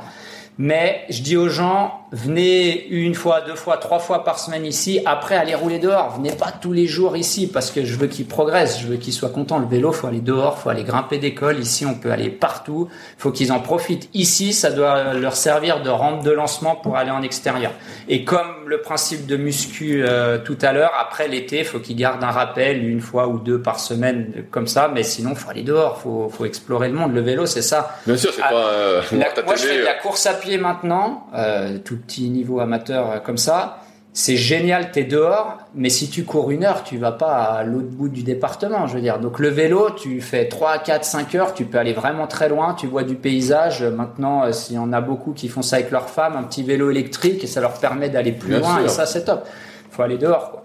Mais je dis aux gens, venez une fois, deux fois, trois fois par semaine ici. Après, allez rouler dehors. Venez pas tous les jours ici parce que je veux qu'ils progressent. Je veux qu'ils soient contents. Le vélo, faut aller dehors, faut aller grimper d'école. Ici, on peut aller partout. Faut qu'ils en profitent. Ici, ça doit leur servir de rampe de lancement pour aller en extérieur. Et comme le principe de muscu euh, tout à l'heure, après l'été, faut qu'ils gardent un rappel une fois ou deux par semaine comme ça. Mais sinon, faut aller dehors. Faut, faut explorer le monde. Le vélo, c'est ça. Bien sûr, c'est ah, pas. Euh, moi, je fais de la course à pied maintenant. Euh, tout petit niveau amateur euh, comme ça, c'est génial, tu es dehors, mais si tu cours une heure, tu vas pas à l'autre bout du département, je veux dire. Donc le vélo, tu fais 3, 4, 5 heures, tu peux aller vraiment très loin, tu vois du paysage. Maintenant, euh, s'il y en a beaucoup qui font ça avec leur femme, un petit vélo électrique, et ça leur permet d'aller plus loin, et ça c'est top. faut aller dehors, quoi.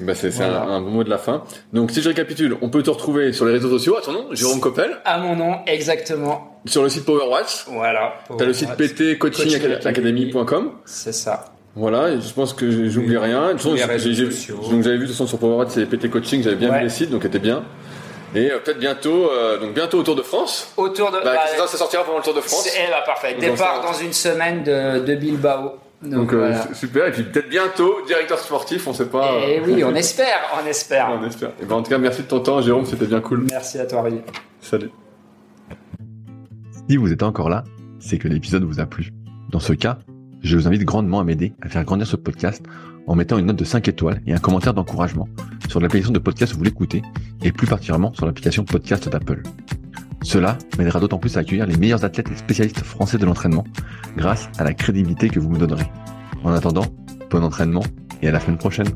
Bah c'est un, bon mot de la fin. Donc si je récapitule, on peut te retrouver sur les réseaux sociaux. À ton nom, Jérôme Coppel. À mon nom, exactement. Sur le site PowerWatch. Voilà. T'as le site ptcoachingacademy.com. C'est ça. Voilà, je pense que j'oublie rien. donc j'avais vu de toute façon sur PowerWatch c'est PT Coaching, j'avais bien vu les sites, donc c'était bien. Et euh, peut-être bientôt, euh, donc bientôt au Tour de France. Au Tour de. Bah, bah, ça sortira pendant le Tour de France. Eh bah, parfait. Départ dans une semaine de, de Bilbao. Donc, euh, super, et puis peut-être bientôt directeur sportif, on sait pas. Et eh oui, on espère, on espère. on espère. Et ben en tout cas, merci de ton temps, Jérôme, c'était bien cool. Merci à toi, Rudy. Salut. Si vous êtes encore là, c'est que l'épisode vous a plu. Dans ce cas, je vous invite grandement à m'aider à faire grandir ce podcast en mettant une note de 5 étoiles et un commentaire d'encouragement sur l'application de podcast où vous l'écoutez et plus particulièrement sur l'application podcast d'Apple. Cela m'aidera d'autant plus à accueillir les meilleurs athlètes et spécialistes français de l'entraînement grâce à la crédibilité que vous me donnerez. En attendant, bon entraînement et à la semaine prochaine.